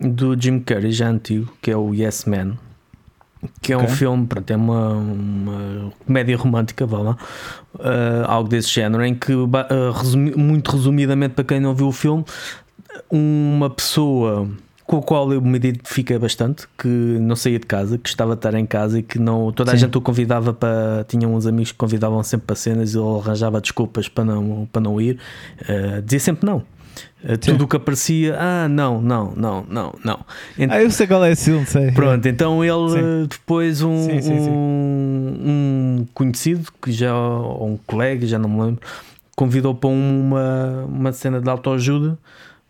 do Jim Carrey, já antigo, que é o Yes Man. Que é um
Ok.
filme, pronto, é uma, uma comédia romântica, vá lá, uh, algo desse género, em que, uh, resumi- muito resumidamente, para quem não viu o filme, uma pessoa com a qual eu me identifiquei bastante, que não saía de casa, que estava a estar em casa e que não, toda a
Sim.
gente o convidava para. Tinha uns amigos que convidavam sempre para cenas e ele arranjava desculpas para não, para não ir, uh, dizia sempre não. Uh, tudo o que aparecia, ah, não, não, não, não, não. Ent-
ah eu sei qual é esse filme sei
Pronto, então ele
Sim.
uh, depois um,
Sim, sim,
um, um conhecido que já ou um colega, já não me lembro, convidou para uma, uma cena de autoajuda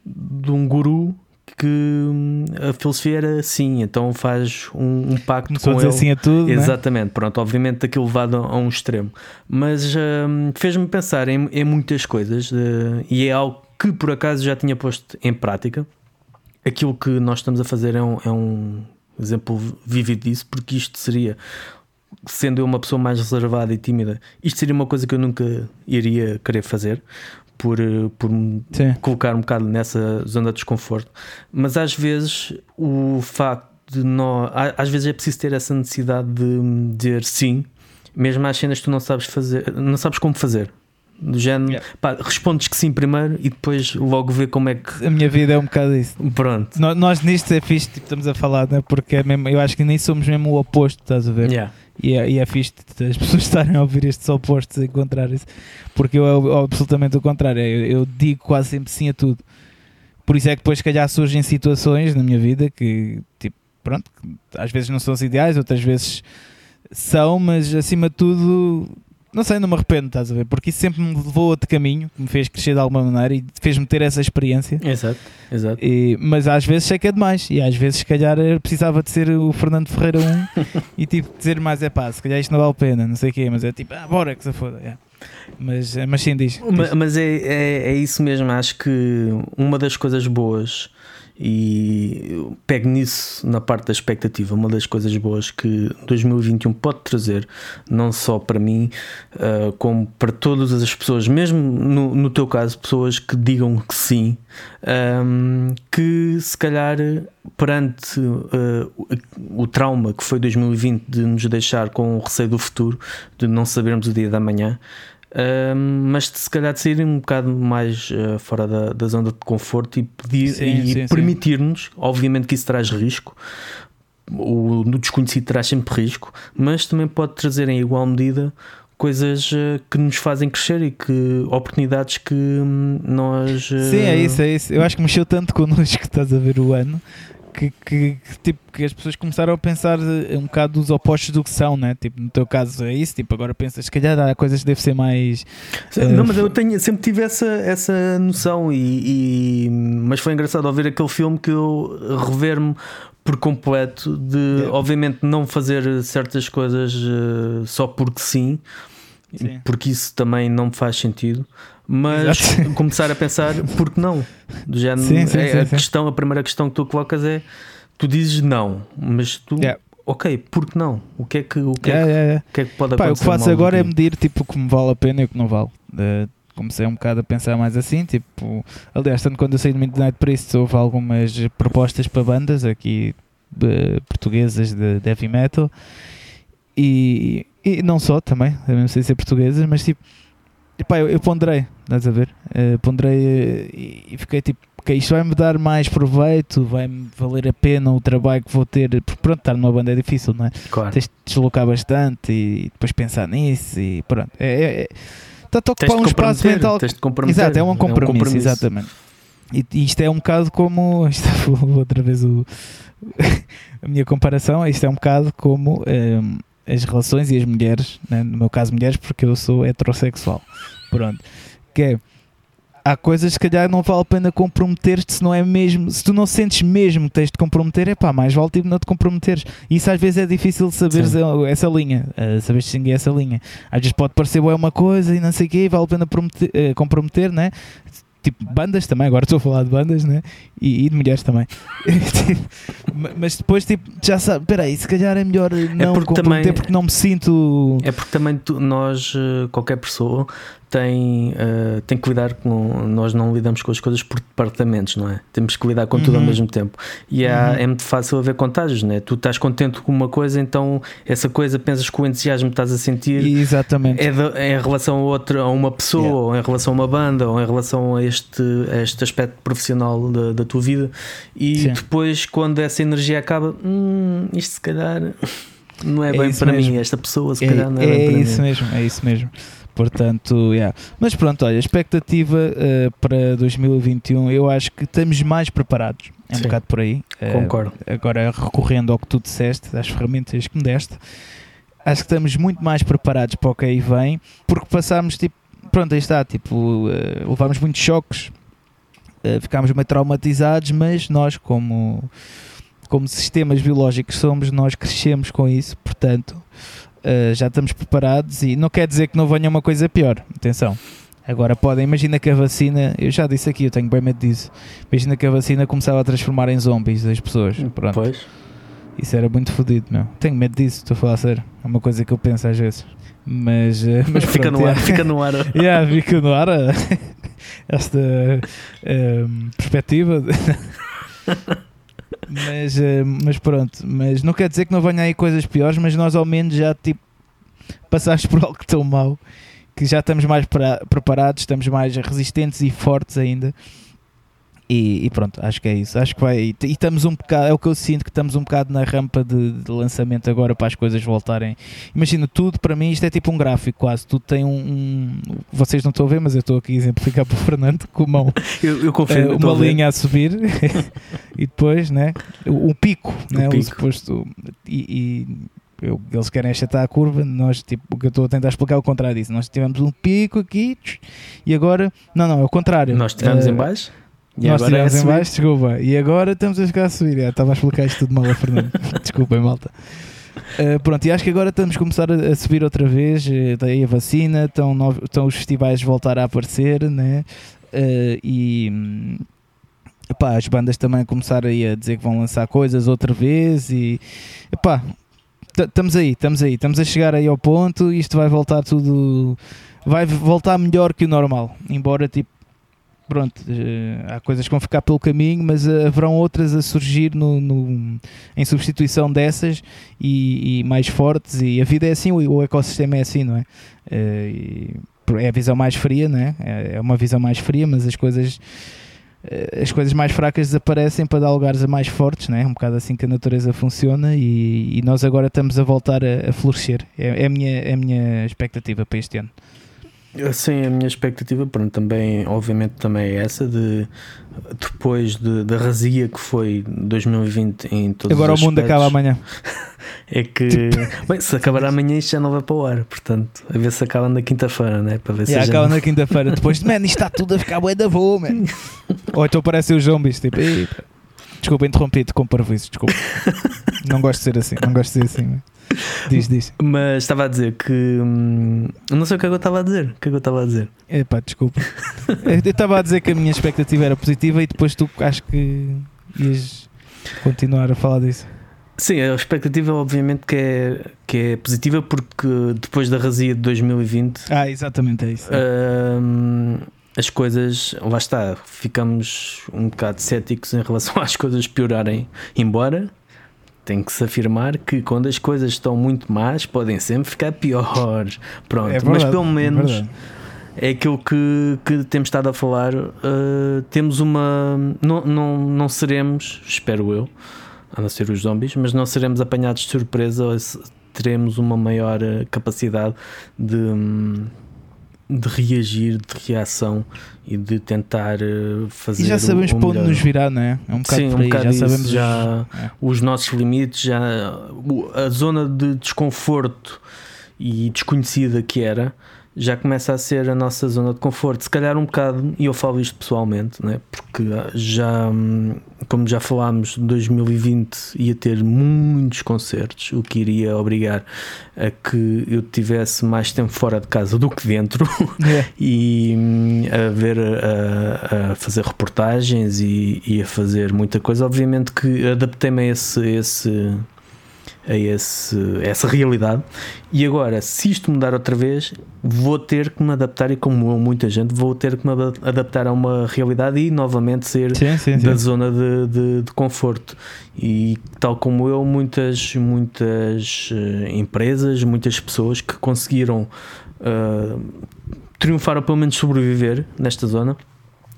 de um guru que hum, a filosofia era assim, então faz um, um pacto
começou
com ele.
assim a tudo né?
Exatamente, pronto, obviamente aquilo levado a um extremo, mas hum, fez-me pensar em, em muitas coisas eh, e é algo que por acaso já tinha posto em prática. Aquilo que nós estamos a fazer é um, é um exemplo vívido disso, porque isto seria, sendo eu uma pessoa mais reservada e tímida, isto seria uma coisa que eu nunca iria querer fazer. Por, por me colocar um bocado nessa zona de desconforto, mas às vezes o facto de nós, às vezes é preciso ter essa necessidade de dizer sim, mesmo às cenas que tu não sabes fazer, não sabes como fazer. Do género,
Yeah.
pá, respondes que sim primeiro e depois logo vê como é que.
a minha vida é um bocado isso
Pronto.
nós, nós nisto é fixe tipo, estamos a falar né? porque é mesmo, eu acho que nem somos mesmo o oposto estás a ver
Yeah.
E é, e é fixe as pessoas estarem a ouvir estes opostos a encontrar isso, porque eu é absolutamente o contrário. Eu, eu digo quase sempre sim a tudo. Por isso é que depois, se calhar, surgem situações na minha vida que, tipo, pronto, às vezes não são as ideais, outras vezes são, mas acima de tudo, não sei, não me arrependo, estás a ver? Porque isso sempre me levou a outro caminho, me fez crescer de alguma maneira e fez-me ter essa experiência.
Exato, exato.
E, mas às vezes sei que é demais e às vezes, se calhar, precisava de ser o Fernando Ferreira 1 e tipo dizer mais: é pá, se calhar isto não vale a pena, não sei o quê, mas é tipo, ah, bora que se foda. Yeah. Mas, mas sim, diz. diz.
Mas, mas é, é, é isso mesmo, acho que uma das coisas boas e pego nisso na parte da expectativa. Uma das coisas boas que 2021 pode trazer, não só para mim, uh, como para todas as pessoas, mesmo no, no teu caso, pessoas que digam que sim, um, que se calhar perante uh, o trauma que foi 2020 de nos deixar com o receio do futuro, de não sabermos o dia da manhã mas se calhar de sair um bocado mais uh, fora da, da, zona de conforto e, e permitir-nos, obviamente que isso traz risco, o no desconhecido traz sempre risco, mas também pode trazer em igual medida coisas uh, que nos fazem crescer e que oportunidades que um, nós.
Uh... Sim, é isso, é isso. Eu acho que mexeu tanto connosco que estás a ver o ano que, que, tipo, que as pessoas começaram a pensar um bocado dos opostos do que são, né? Tipo, no teu caso é isso, tipo, agora pensas, se calhar há coisas que devem ser mais.
Não, uh, mas eu tenho, sempre tive essa, essa noção, e, e, mas foi engraçado ao ver aquele filme que eu rever-me por completo de, yeah. obviamente, não fazer certas coisas uh, só porque sim, sim, porque isso também não me faz sentido mas Exato. começar a pensar porque não? Do género sim, sim, é, sim, a questão a primeira questão que tu colocas é tu dizes não mas tu yeah. ok porque não? O que é que o que, yeah, é, que, yeah, que, é que pode
Pá,
acontecer
o que faço agora é medir tipo o que me vale a pena e o que não vale. Uh, comecei um bocado a pensar mais assim tipo aliás tanto quando eu saí do Midnight Priest houve algumas propostas para bandas aqui portuguesas de, de heavy metal. E, e não só também não sei ser portuguesas mas tipo Epá, eu, eu ponderei, estás a ver? Uh, ponderei uh, e, e, fiquei tipo, ok, isto vai-me dar mais proveito, vai-me valer a pena o trabalho que vou ter, porque pronto, estar numa banda é difícil, não é?
Claro.
Tens de deslocar bastante e depois pensar nisso e pronto. É, é, é, está a ocupar um espaço mental. Exato, é um compromisso, é um compromisso. exatamente. E, e, isto é um bocado como. Isto é outra vez o, a minha comparação. Isto é um bocado como. Um, ehm, as relações e as mulheres, né? no meu caso mulheres, porque eu sou heterossexual. Pronto. Que é, há coisas que calhar não vale a pena comprometer-te se não é mesmo, se tu não sentes mesmo que tens de comprometer, é pá, mais vale tipo não te comprometeres. Isso às vezes é difícil de saber essa linha, uh, saber distinguir essa linha. Às vezes pode parecer boa uma coisa e não sei o quê, vale a pena prometer, uh, comprometer, né? tipo bandas também, agora estou a falar de bandas, né? E, e de mulheres também. mas depois, tipo, já sabe, peraí, se calhar é melhor não é porque comprometer também, porque não me sinto.
É porque também tu, nós, eh, qualquer pessoa, tem, uh, tem que lidar com. Nós não lidamos com as coisas por departamentos, não é? Temos que lidar com uhum. tudo ao uhum. mesmo tempo. E há, uhum. é muito fácil haver contágios, não é? Tu estás contente com uma coisa, então essa coisa pensas que o entusiasmo que estás a sentir
Exatamente.
É, de, é em relação a outra, a uma pessoa, yeah. ou em relação a uma banda, ou em relação a este, a este aspecto profissional da, da tua vida. E Sim. depois, quando essa energia acaba, hum, isto se calhar não é, é bem para mesmo. mim, esta pessoa se
é,
calhar não é, é bem para
isso mim. mesmo, é isso mesmo. Portanto, yeah. mas pronto, olha, expectativa uh, para 2021, eu acho que estamos mais preparados. É um Sim, bocado por aí.
Uh, Concordo.
Agora, recorrendo ao que tu disseste, às ferramentas que me deste, acho que estamos muito mais preparados para o que aí vem, porque passámos tipo, pronto, aí está, tipo, uh, levámos muitos choques, uh, ficámos meio traumatizados, mas nós, como, como sistemas biológicos somos, nós crescemos com isso, portanto uh, já estamos preparados e não quer dizer que não venha uma coisa pior. Atenção. Agora podem, imagina que a vacina, eu já disse aqui, eu tenho bem medo disso. Imagina que a vacina começava a transformar em zombies as pessoas. Pronto. Pois. Isso era muito fodido, meu. Tenho medo disso, estou a falar a sério. É uma coisa que eu penso às vezes. Mas, uh, mas
fica,
pronto,
no ar, fica no ar.
yeah, fica no ar esta uh, perspectiva. Mas, uh, mas pronto, mas não quer dizer que não venha aí coisas piores, mas nós ao menos já tipo passaste por algo tão mau que já estamos mais pra, preparados, estamos mais resistentes e fortes ainda. E, e, pronto, acho que é isso. Acho que vai. E, e, estamos um bocado, é o que eu sinto que estamos um bocado na rampa de, de, lançamento agora para as coisas voltarem. Imagina, tudo para mim isto é tipo um gráfico quase. Tudo tem um. um vocês não estão a ver, mas eu estou aqui a exemplificar para o Fernando com mão.
Eu, eu confio.
Uh, uma linha a, a subir e depois, né? O, o pico, o né? Pico. O suposto. E, eu, eles querem achatar a curva, nós, tipo, o que eu estou a tentar explicar é o contrário disso. Nós tivemos um pico aqui e agora, não, não, é o contrário.
Nós estivemos uh, em baixo?
E nós estivemos é em baixo, desculpa, e agora estamos a ficar a subir. Já, estava a explicar isto tudo mal a Fernando. Desculpem, malta. Uh, pronto, e acho que agora estamos a começar a, a subir outra vez. Uh, aí a vacina, estão, estão os festivais a voltar a aparecer, né? Uh, e epá, as bandas também começaram a dizer que vão lançar coisas outra vez. E epá, estamos aí, estamos aí, estamos a chegar aí ao ponto. Isto vai voltar tudo, vai voltar melhor que o normal, embora tipo pronto, eh, há coisas que vão ficar pelo caminho, mas eh, haverão outras a surgir no, no em substituição dessas e, e, mais fortes. E a vida é assim, o, ecossistema é assim, não é? Eh, é a visão mais fria, não é? É uma visão mais fria, mas as coisas as coisas mais fracas desaparecem para dar lugares a mais fortes, não é? um bocado assim que a natureza funciona e, e nós agora estamos a voltar a, a florescer. É, é, a minha, é a minha expectativa para este ano.
Sim, a minha expectativa, pronto, também, obviamente, também é essa de depois de, da razia que foi 2020 em todos
Agora
os
o mundo acaba amanhã.
é que, bem, se acabar amanhã isto já não vai para o ar, portanto, a ver se acaba na quinta-feira, né? Para ver
yeah,
se
acaba
não...
na quinta-feira. Depois, man, isto está tudo a ficar bué da boa, man. Ou então parecem os zombies, tipo, desculpa, interrompi-te com parvoíces, desculpa. não gosto de ser assim, não gosto de ser assim. Diz, diz.
Mas estava a dizer que. Hum, não sei o que é que eu estava a dizer. O que é que eu estava a dizer?
Epá, desculpa. eu estava a dizer que a minha expectativa era positiva e depois tu acho que ias continuar a falar disso.
Sim, a expectativa obviamente que é, que é positiva porque depois da razia de 2020
Ah, exatamente, é isso.
Hum, as coisas, lá está, ficamos um bocado céticos em relação às coisas piorarem, embora tem que se afirmar que quando as coisas estão muito más, podem sempre ficar piores. Pronto, é verdade, mas pelo menos é, é aquilo que, que temos estado a falar. Uh, temos uma. Não, não, não seremos, espero eu, a não ser os zombies, mas não seremos apanhados de surpresa. Teremos uma maior eh, capacidade de. De reagir, de reação e de tentar fazer.
Eh, e já sabemos para onde nos virar, não é? É um bocado
Sim,
por aí,
um bocado
já
isso,
sabemos
já os, é. os nossos limites, já a zona de desconforto e desconhecida que era já começa a ser a nossa zona de conforto. Se calhar um bocado, e eu falo isto pessoalmente, né? porque já, como já falámos, 2020 ia ter muitos concertos, o que iria obrigar a que eu tivesse mais tempo fora de casa do que dentro é. e hum, a ver, a, a fazer reportagens e, e, a fazer muita coisa. Obviamente que adaptei-me a esse, esse a esse, a essa realidade. E agora, se isto mudar outra vez, vou ter que me adaptar, e como muita gente, vou ter que me adaptar a uma realidade e novamente ser sim, sim, da sim. zona de, de, de, conforto. E tal como eu, muitas, muitas uh, empresas, muitas pessoas que conseguiram uh, triunfar ou pelo menos sobreviver nesta zona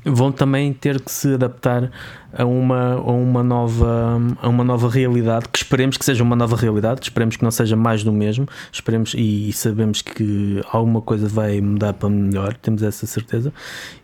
vão também ter que se adaptar a uma, a uma, nova, a uma nova realidade, que esperemos que seja uma nova realidade, esperemos que não seja mais do mesmo, esperemos e sabemos que alguma coisa vai mudar para melhor, temos essa certeza.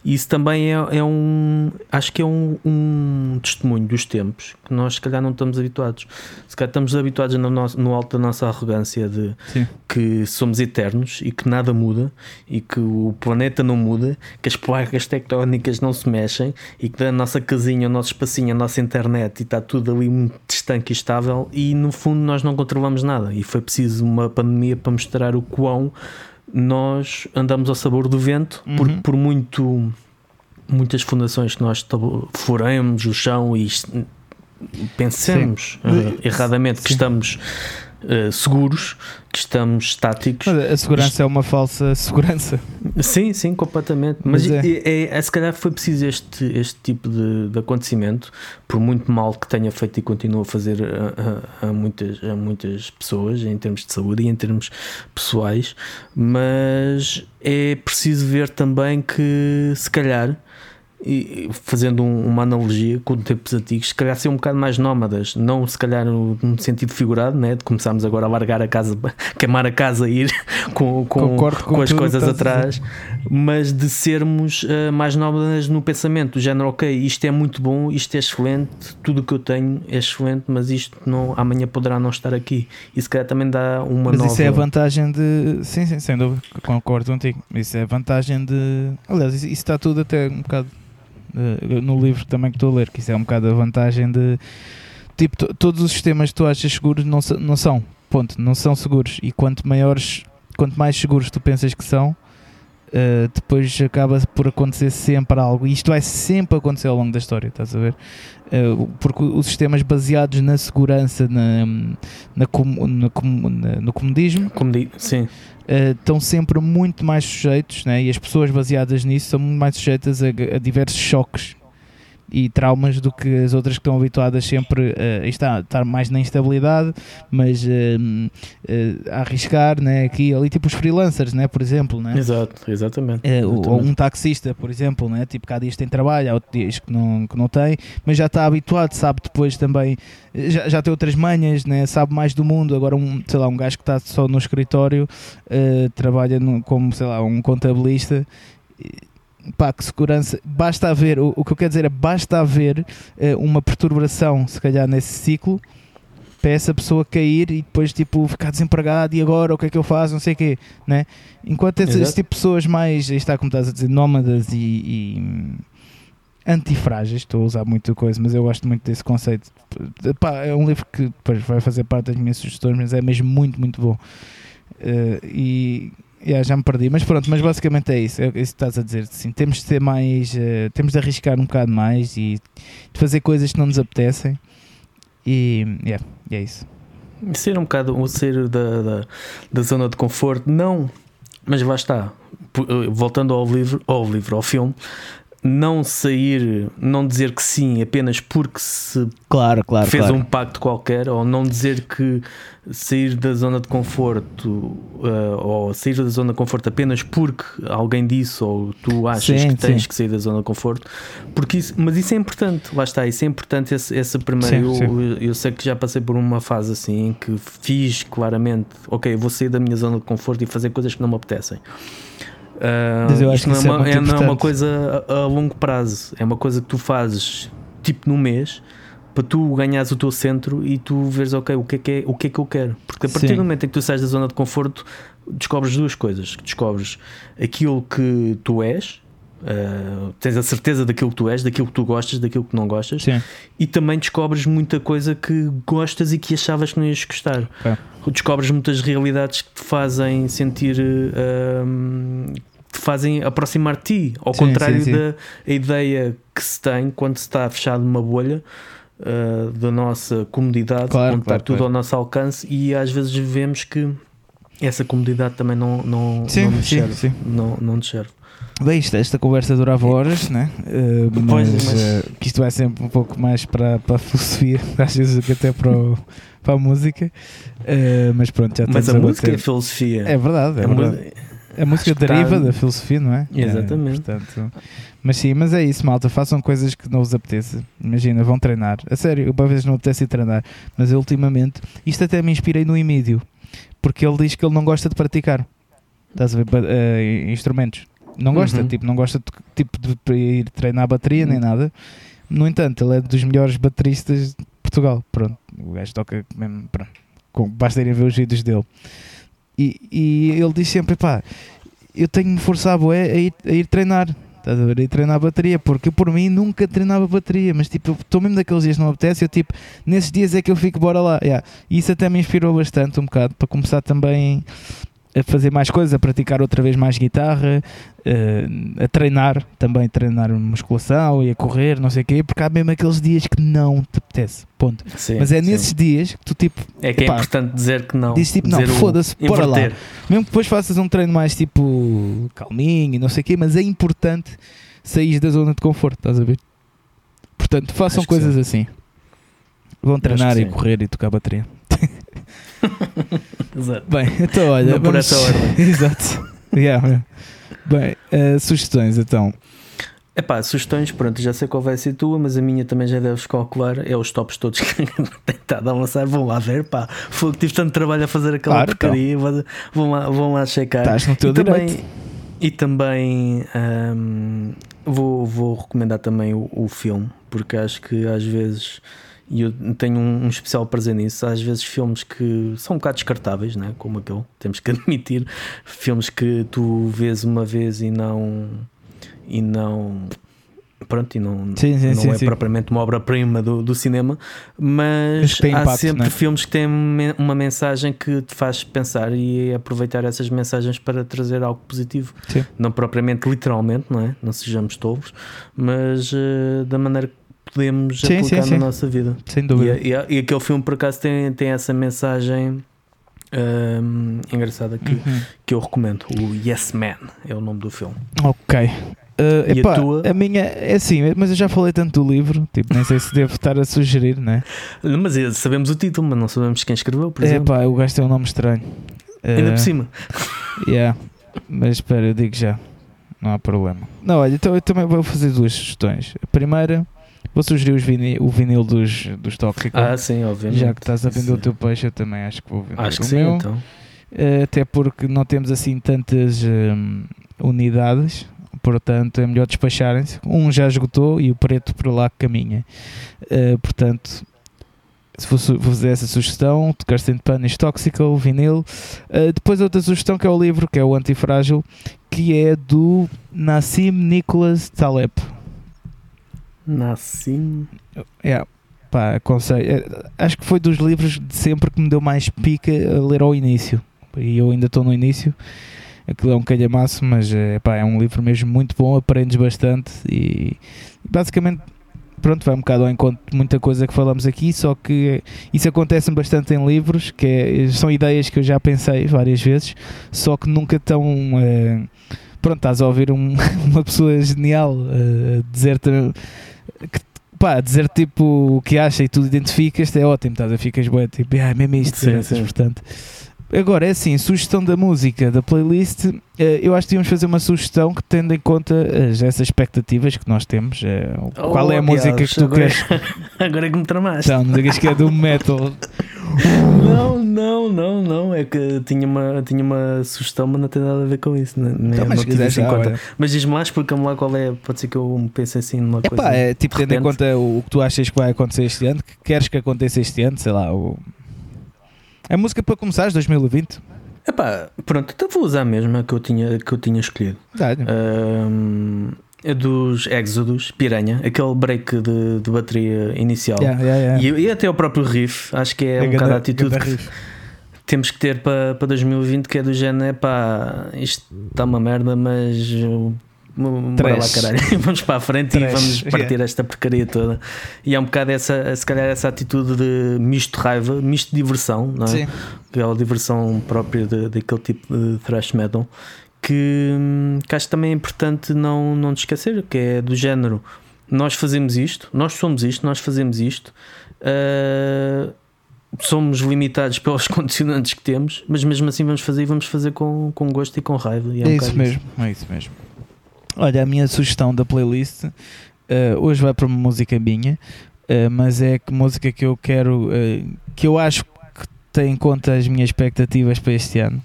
E isso também é, é um, acho que é um, um, testemunho dos tempos que nós se calhar não estamos habituados. Se calhar estamos habituados no, nosso, no alto da nossa arrogância de Sim. que somos eternos e que nada muda e que o planeta não muda, que as placas tectónicas não se mexem e que da nossa casinha, o nosso espacinho, a nossa internet e está tudo ali muito estanque e estável e no fundo nós não controlamos nada e foi preciso uma pandemia para mostrar o quão nós andamos ao sabor do vento uhum. por, por muito muitas fundações que nós furamos o chão e pensemos uh, erradamente Sim. que estamos uh, seguros, que estamos estáticos.
Mas a segurança Isto... é uma falsa segurança.
Sim, sim, completamente. Mas, Mas é. É, é, se calhar foi preciso este, este tipo de, de, acontecimento, por muito mal que tenha feito e continua a fazer a, a, a, muitas, a muitas pessoas, em termos de saúde e em termos pessoais. Mas é preciso ver também que, se calhar, e fazendo um, uma analogia com tempos antigos, se calhar ser um bocado mais nómadas, não se calhar no, no, sentido figurado, né? de começarmos agora a largar a casa, queimar a casa e ir com, com, com, com as coisas atrás, mas de sermos uh, mais nómadas no pensamento, do género, ok, isto é muito bom, isto é excelente, tudo o que eu tenho é excelente, mas isto não, amanhã poderá não estar aqui. E se calhar também dá uma
mas
nova.
Mas isso é a vantagem de. Sim, sim, sem dúvida, concordo contigo. Isso é a vantagem de. Aliás, isso está tudo até um bocado no livro também que estou a ler, que isso é um bocado a vantagem de tipo, todos os sistemas que tu achas seguros não, não são, ponto, não são seguros. E quanto maiores, quanto mais seguros tu pensas que são, Uh, depois acaba por acontecer sempre algo, e isto vai sempre acontecer ao longo da história, estás a ver? Uh, porque os sistemas baseados na segurança, na, na, na, no comodismo,
Comodi sim.
Uh, estão sempre muito mais sujeitos, né? e as pessoas baseadas nisso são muito mais sujeitas a, a diversos choques e traumas do que as outras que estão habituadas sempre uh, está, estar mais na instabilidade, mas uh, uh, a arriscar né, aqui ali, tipo os freelancers, né, por exemplo. Né?
Exato, exatamente.
Exatamente. Ou um taxista, por exemplo, né, tipo que há dias tem trabalho, há outros dias que não, que não tem, mas já está habituado, sabe depois também, já, já tem outras manhas, né, sabe mais do mundo. Agora, um, sei lá, um gajo que está só no escritório, trabalha no, como, sei lá, um contabilista pá, que segurança, basta haver, o, o que eu quero dizer é basta haver uh, uma perturbação, se calhar, nesse ciclo, para essa pessoa cair e depois tipo ficar desempregado e agora o que é que eu faço, não sei o quê, né? Enquanto esse, esse, tipo de pessoas mais, está como estás a dizer, nómadas e, e antifrágeis, estou a usar muita coisa, mas eu gosto muito desse conceito. Pá, é um livro que depois vai fazer parte das minhas sugestões, mas é mesmo muito, muito bom. Uh, e Yeah, já me perdi, mas pronto, mas basicamente é isso, é isso que estás a dizer. Sim, temos de ser mais, uh, temos de arriscar um bocado mais e de fazer coisas que não nos apetecem e yeah, é isso.
Ser um bocado o ser da, da, da, zona de conforto, não, mas lá está. Eh, voltando ao livro, ao livro, ao filme, não sair, não dizer que sim apenas porque se
claro, claro,
fez
claro.
um pacto qualquer, ou não dizer que sair da zona de conforto uh, ou sair da zona de conforto apenas porque alguém disse ou tu achas sim, que tens sim. que sair da zona de conforto, porque isso, mas isso é importante, lá está, isso é importante esse, esse primeiro. Sim, eu, eu, sei que já passei por uma fase assim em que fiz claramente, ok, vou sair da minha zona de conforto e fazer coisas que não me apetecem. Uh, isto não, é uma, é, é, não é uma coisa a, a, longo prazo, é uma coisa que tu fazes tipo num mês para tu ganhares o teu centro e tu veres, ok, o que é que, é, o que, é que eu quero. Porque a partir Sim. do momento em que tu sais da zona de conforto, descobres duas coisas: descobres aquilo que tu és. Uh, tens a certeza daquilo que tu és, daquilo que tu gostas, daquilo que não gostas,
Sim.
e também descobres muita coisa que gostas e que achavas que não ias gostar.
É.
Descobres muitas realidades que te fazem sentir uh, te fazem aproximar de ti, ao sim, contrário sim, da ideia que se tem quando se está fechado numa bolha uh, da nossa comodidade,
claro,
onde
claro,
está tudo
claro.
ao nosso alcance, e às vezes vemos que essa comodidade também não, não,
sim,
não nos
sim,
serve.
Sim.
Não, não nos serve.
Bem, isto, esta conversa durava horas, né? Uh, mas,
pois, mas...
Uh, que isto vai sempre um pouco mais para, para a filosofia, às vezes até para, o, para a música. Uh, mas pronto, já
Mas a, a música é filosofia.
É verdade, é,
é
verdade. A música Escutar... deriva da filosofia, não é?
Exatamente.
É, portanto, mas sim, mas é isso, malta. Façam coisas que não vos apeteça. Imagina, vão treinar. A sério, uma vez não apetece ir treinar. Mas eu, ultimamente, isto até me inspirei no Emílio, porque ele diz que ele não gosta de praticar. Estás a ver? Uh, instrumentos. Não gosta,
Uhum.
tipo, não gosta de, tipo, de ir treinar a bateria nem nada. No entanto, ele é dos melhores bateristas de Portugal. Pronto, o gajo toca mesmo. Pronto. Com, basta irem ver os vídeos dele. E, e ele diz sempre: pá, eu tenho de me forçar bué, a, ir, a ir treinar. A? A ir treinar a bateria, porque eu, por mim nunca treinava bateria, mas tipo, estou mesmo daqueles dias que não apetece. Eu tipo, nesses dias é que eu fico, bora lá. Yeah. E isso até me inspirou bastante um bocado para começar também a fazer mais coisas, a praticar outra vez mais guitarra, uh, a treinar, também treinar musculação e a correr, não sei o quê, porque há mesmo aqueles dias que não te apetece, ponto.
Sim,
Mas é
sim.
nesses dias que tu tipo,
É que
epá,
é importante dizer que não.
diz tipo, não,
dizer o
foda-se, bora lá. Mesmo que depois faças um treino mais tipo calminho e não sei o quê, mas é importante sair da zona de conforto, estás a ver? Portanto, façam
Acho
coisas assim. Vão treinar e correr e tocar bateria.
Exato.
Bem, então olha,
Não por
vamos...
essa ordem.
Exato. Yeah. Bem, eh, sugestões então.
Epá, sugestões, pronto, já sei qual vai ser tua, mas a minha também já deves calcular. É os tops todos que tentado a lançar. Vão lá ver, pá. Que tive tanto trabalho a fazer aquela
Claro, então.
porcaria. Vão, lá, vão lá checar.
Estás no teu
e também,
direito.
e também hum, vou, vou recomendar também o, o filme, porque acho que às vezes, e eu tenho um, um especial prazer nisso, às vezes filmes que são um bocado descartáveis, né? como aquele, temos que admitir, filmes que tu vês uma vez e não. E não pronto, e não,
Sim, sim,
não
sim,
é propriamente uma obra-prima do, do cinema, mas há
impacto,
sempre
né?
filmes que têm uma mensagem que te faz pensar e aproveitar essas mensagens para trazer algo positivo. Não propriamente literalmente, não é? Não sejamos tobos, mas eh, da maneira que podemos
Sim,
aplicar
sim,
na
sim.
nossa vida.
Sem
E,
dúvida.
e, e aquele filme, por acaso, tem, tem essa mensagem hum, engraçada que,
Uhum.
que eu recomendo. O Yes Man é o nome do filme.
Ok. Uh,
E a
epá,
tua?
a minha é assim, mas eu já falei tanto do livro, tipo, nem sei se devo estar a sugerir, né?
Mas eh, sabemos o título, mas não sabemos quem escreveu, por
É
exemplo.
pá, o gajo tem um nome estranho.
Ainda
Uh,
por cima.
Yeah. Mas espera, eu digo já. Não há problema. Não, olha, então eu também vou fazer duas sugestões. A primeira, vou sugerir os vini- o vinil dos, dos Tóxicos.
Ah, sim, obviamente.
já que estás a vender
Sim.
o teu peixe, eu também acho que vou vender
Acho que
o
sim,
meu.
então.
Eh, Até porque não temos assim tantas hum, unidades. Portanto, é melhor despacharem-se. Um já esgotou e o preto por lá caminha. Eh, portanto, se fosse fazer essa sugestão, Kirsten Panis Toxical, vinil. Uh, depois outra sugestão que é o livro, que é o Antifrágil, que é do Nassim Nicholas Taleb.
Nassim.
É, pá, aconselho. É, acho que foi dos livros de sempre que me deu mais pica a ler ao início. E eu ainda estou no início. Aquilo é um calhamaço, mas é, pá, é um livro mesmo muito bom, aprendes bastante e basicamente pronto, vai um bocado ao encontro de muita coisa que falamos aqui, só que isso acontece bastante em livros, que é- são ideias que eu já pensei várias vezes, só que nunca tão eh, pronto, estás a ouvir um- uma pessoa genial eh, dizer-te que pá, dizer tipo o que acha e tu identificas é ótimo, estás a ficas bué, tipo, ah, mesmo isto,
Sim,
graças,
sim.
portanto. Agora é assim, sugestão da música, da playlist, eh, eu acho que devíamos fazer uma sugestão que tendo em conta as, essas expectativas que nós temos. eh, qual é a
Oh,
música
diabos,
que tu
agora-
queres?
Agora é que me tramaste.
Então, não digas que é do metal.
Não, não, não, não. É que tinha uma, tinha uma sugestão, mas não tem nada a ver com isso. né?
Então, mas
não isso em conta.
olha.
Mas diz-me lá, explica-me lá qual é. Pode ser que eu pense assim numa coisa.
Epá, é tipo tendo em conta o, que tu achas que vai acontecer este ano, que queres que aconteça este ano, sei lá. O... A música para começares 2020.
Epá, pronto, então vou usar a mesma que eu tinha, que eu tinha escolhido.
Dá-lhe.
É dos Exodus, Piranha, aquele break de, de bateria inicial.
Yeah, yeah, yeah.
E, e até o próprio riff, acho que é, um
ganda-
bocado a atitude que temos que ter para, para 2020, que é do género, é pá, isto está uma merda, mas bora lá caralho, vamos para a frente
Trash,
e vamos partir esta porcaria toda. E é um bocado essa, se calhar essa atitude de misto de raiva, misto de diversão, não é?
Sim.
aquela diversão própria de, daquele tipo de thrash metal que, que acho que também é importante não, não te esquecer, que é do género nós fazemos isto, nós somos isto, nós fazemos isto ah, somos limitados pelos condicionantes que temos, mas mesmo assim vamos fazer e vamos fazer com, com gosto e com raiva. E é um
É isso
bocado
mesmo, é isso mesmo. Olha, a minha sugestão da playlist eh, hoje vai para uma música minha, eh, mas é que música que eu quero, que eu acho que tem em conta as minhas expectativas para este ano,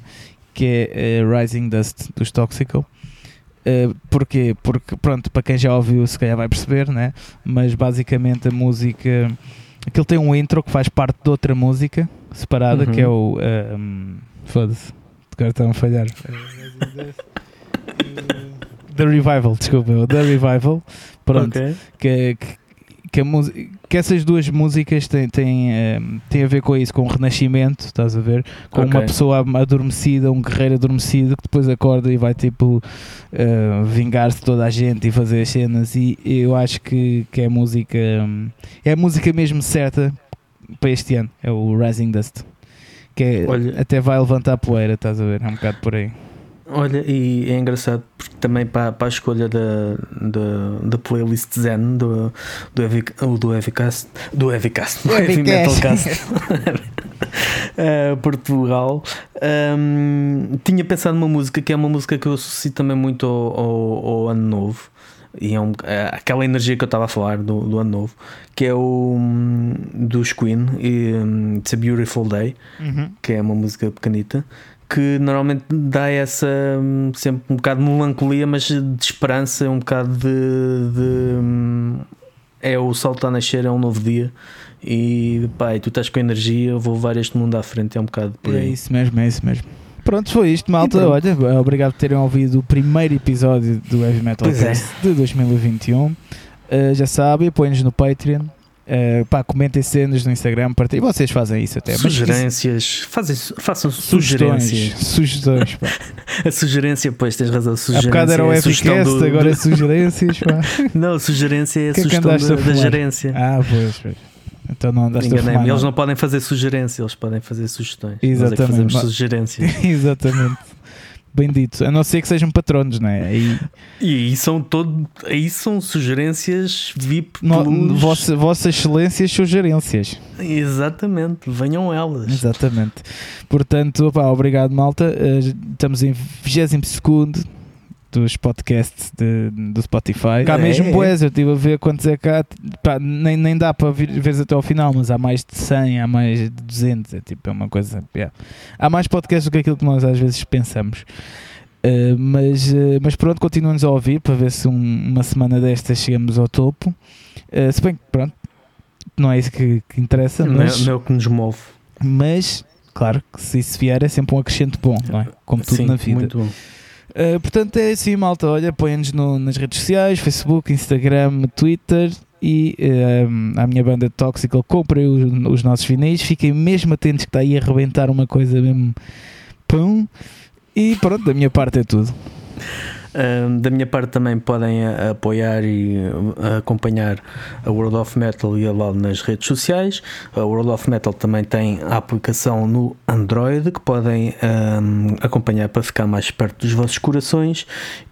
que é eh, Rising Dust dos Toxical. Eh, porquê? Porque, pronto, para quem já ouviu, se calhar vai perceber, né? Mas basicamente a música. Aquilo tem um intro que faz parte de outra música separada,
Uhum.
que é o. ehm, Foda-se, agora estão a falhar. The Revival, desculpa, The Revival. Pronto,
Ok.
que, que, que, a que essas duas músicas têm, têm, ehm, têm a ver com isso, com o renascimento, estás a ver? Com uma
Ok.
pessoa adormecida, um guerreiro adormecido que depois acorda e vai tipo eh, vingar-se toda a gente e fazer as cenas. E eu acho que, que é a música, é a música mesmo certa para este ano, é o Rising Dust. Que é-
Olha-
até vai levantar poeira, estás a ver? É um bocado por aí.
Olha, e é engraçado porque também para, para a escolha da, da, da playlist Zen do, do, Heavy, do Heavycast, do Heavycast, do Heavy. Metalcast eh, Portugal, hum, tinha pensado numa música que é uma música que eu associo também muito ao, ao, ao Ano Novo. e é, um, é aquela energia que eu estava a falar do, do ano novo, que é o hum, dos Queen, e, um, It's a Beautiful Day,
Uhum.
que é uma música pequenita, que normalmente dá essa hum, sempre um bocado de melancolia, mas de esperança, um bocado de, de, hum, é o sol está a nascer, é um novo dia. E e tu estás com energia, eu vou levar este mundo à frente, é um bocado por
É
aí.
isso mesmo, é isso mesmo. Pronto, foi isto, malta. Olha, obrigado por terem ouvido o primeiro episódio do Heavy Metal
é.
Cast de 2021. Uh, já sabem, apoiem-nos no Patreon. Uh, pá, comentem cenas no Instagram, partilhem. Vocês fazem isso até.
Sugerências, fazem, façam
Sugestões.
sugerências.
Sugestões, pá.
A sugerência, pois tens razão.
Há
Sugerência
bocado era o
é a
Epicast,
do-
agora é sugerências, pá.
Não, sugerência é a
Que é que
sugestão
a
da, da gerência.
Ah, pois, pois. Então não andaste a
Enganei-me.
fumar.
Eles
não.
não podem fazer sugerência, eles podem fazer sugestões. Nós é que
Exatamente.
fazemos sugerências.
Exatamente. Bem dito. A não ser que sejam patronos, não é? Aí,
E aí são, todo, aí são sugerências VIP.
no,
plus.
vossa, vossas excelências, sugerências.
Exatamente, venham elas.
Exatamente. Portanto, opá, obrigado, malta. Eh, estamos em 22 dos podcasts de- do Spotify. Cá
É,
mesmo,
é.
boés, eu estive a ver quantos é cá. Pá, nem, nem dá para vir, veres até ao final, mas há mais de 100, há mais de 200. É tipo, é uma coisa. yeah. Há mais podcasts do que aquilo que nós às vezes pensamos. Eh, mas, eh, mas pronto, continuamos a ouvir para ver se um- uma semana destas chegamos ao topo. Eh, se bem que, pronto, não é isso que, que interessa,
Não é,
mas
não é o que nos move.
mas claro que se isso vier é sempre um acrescento bom, não é? Como tudo
Sim,
na vida.
Muito bom.
Uh, portanto, é assim, malta. Olha, põe-nos no- nas redes sociais: Facebook, Instagram, Twitter. E um, a minha banda Toxical, comprem os, os nossos vinis. Fiquem mesmo atentos que está aí a arrebentar uma coisa mesmo. Pum. E pronto, da minha parte é tudo.
Da minha parte também podem apoiar e acompanhar a World of Metal e a LOL nas redes sociais. A World of Metal também tem a aplicação no Android que podem um, acompanhar para ficar mais perto dos vossos corações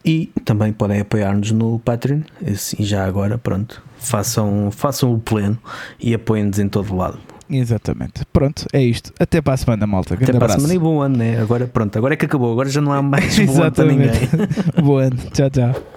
e também podem apoiar-nos no Patreon. E assim, já agora, pronto, façam, façam o pleno e apoiem-nos em todo lado.
Exatamente. Pronto, é isto. Até para a semana, malta.
Até
Grande
para a semana e bom ano, né? Agora pronto, agora é que acabou, agora já não há mais bom ano para ninguém.
Bom ano. Tchau, tchau.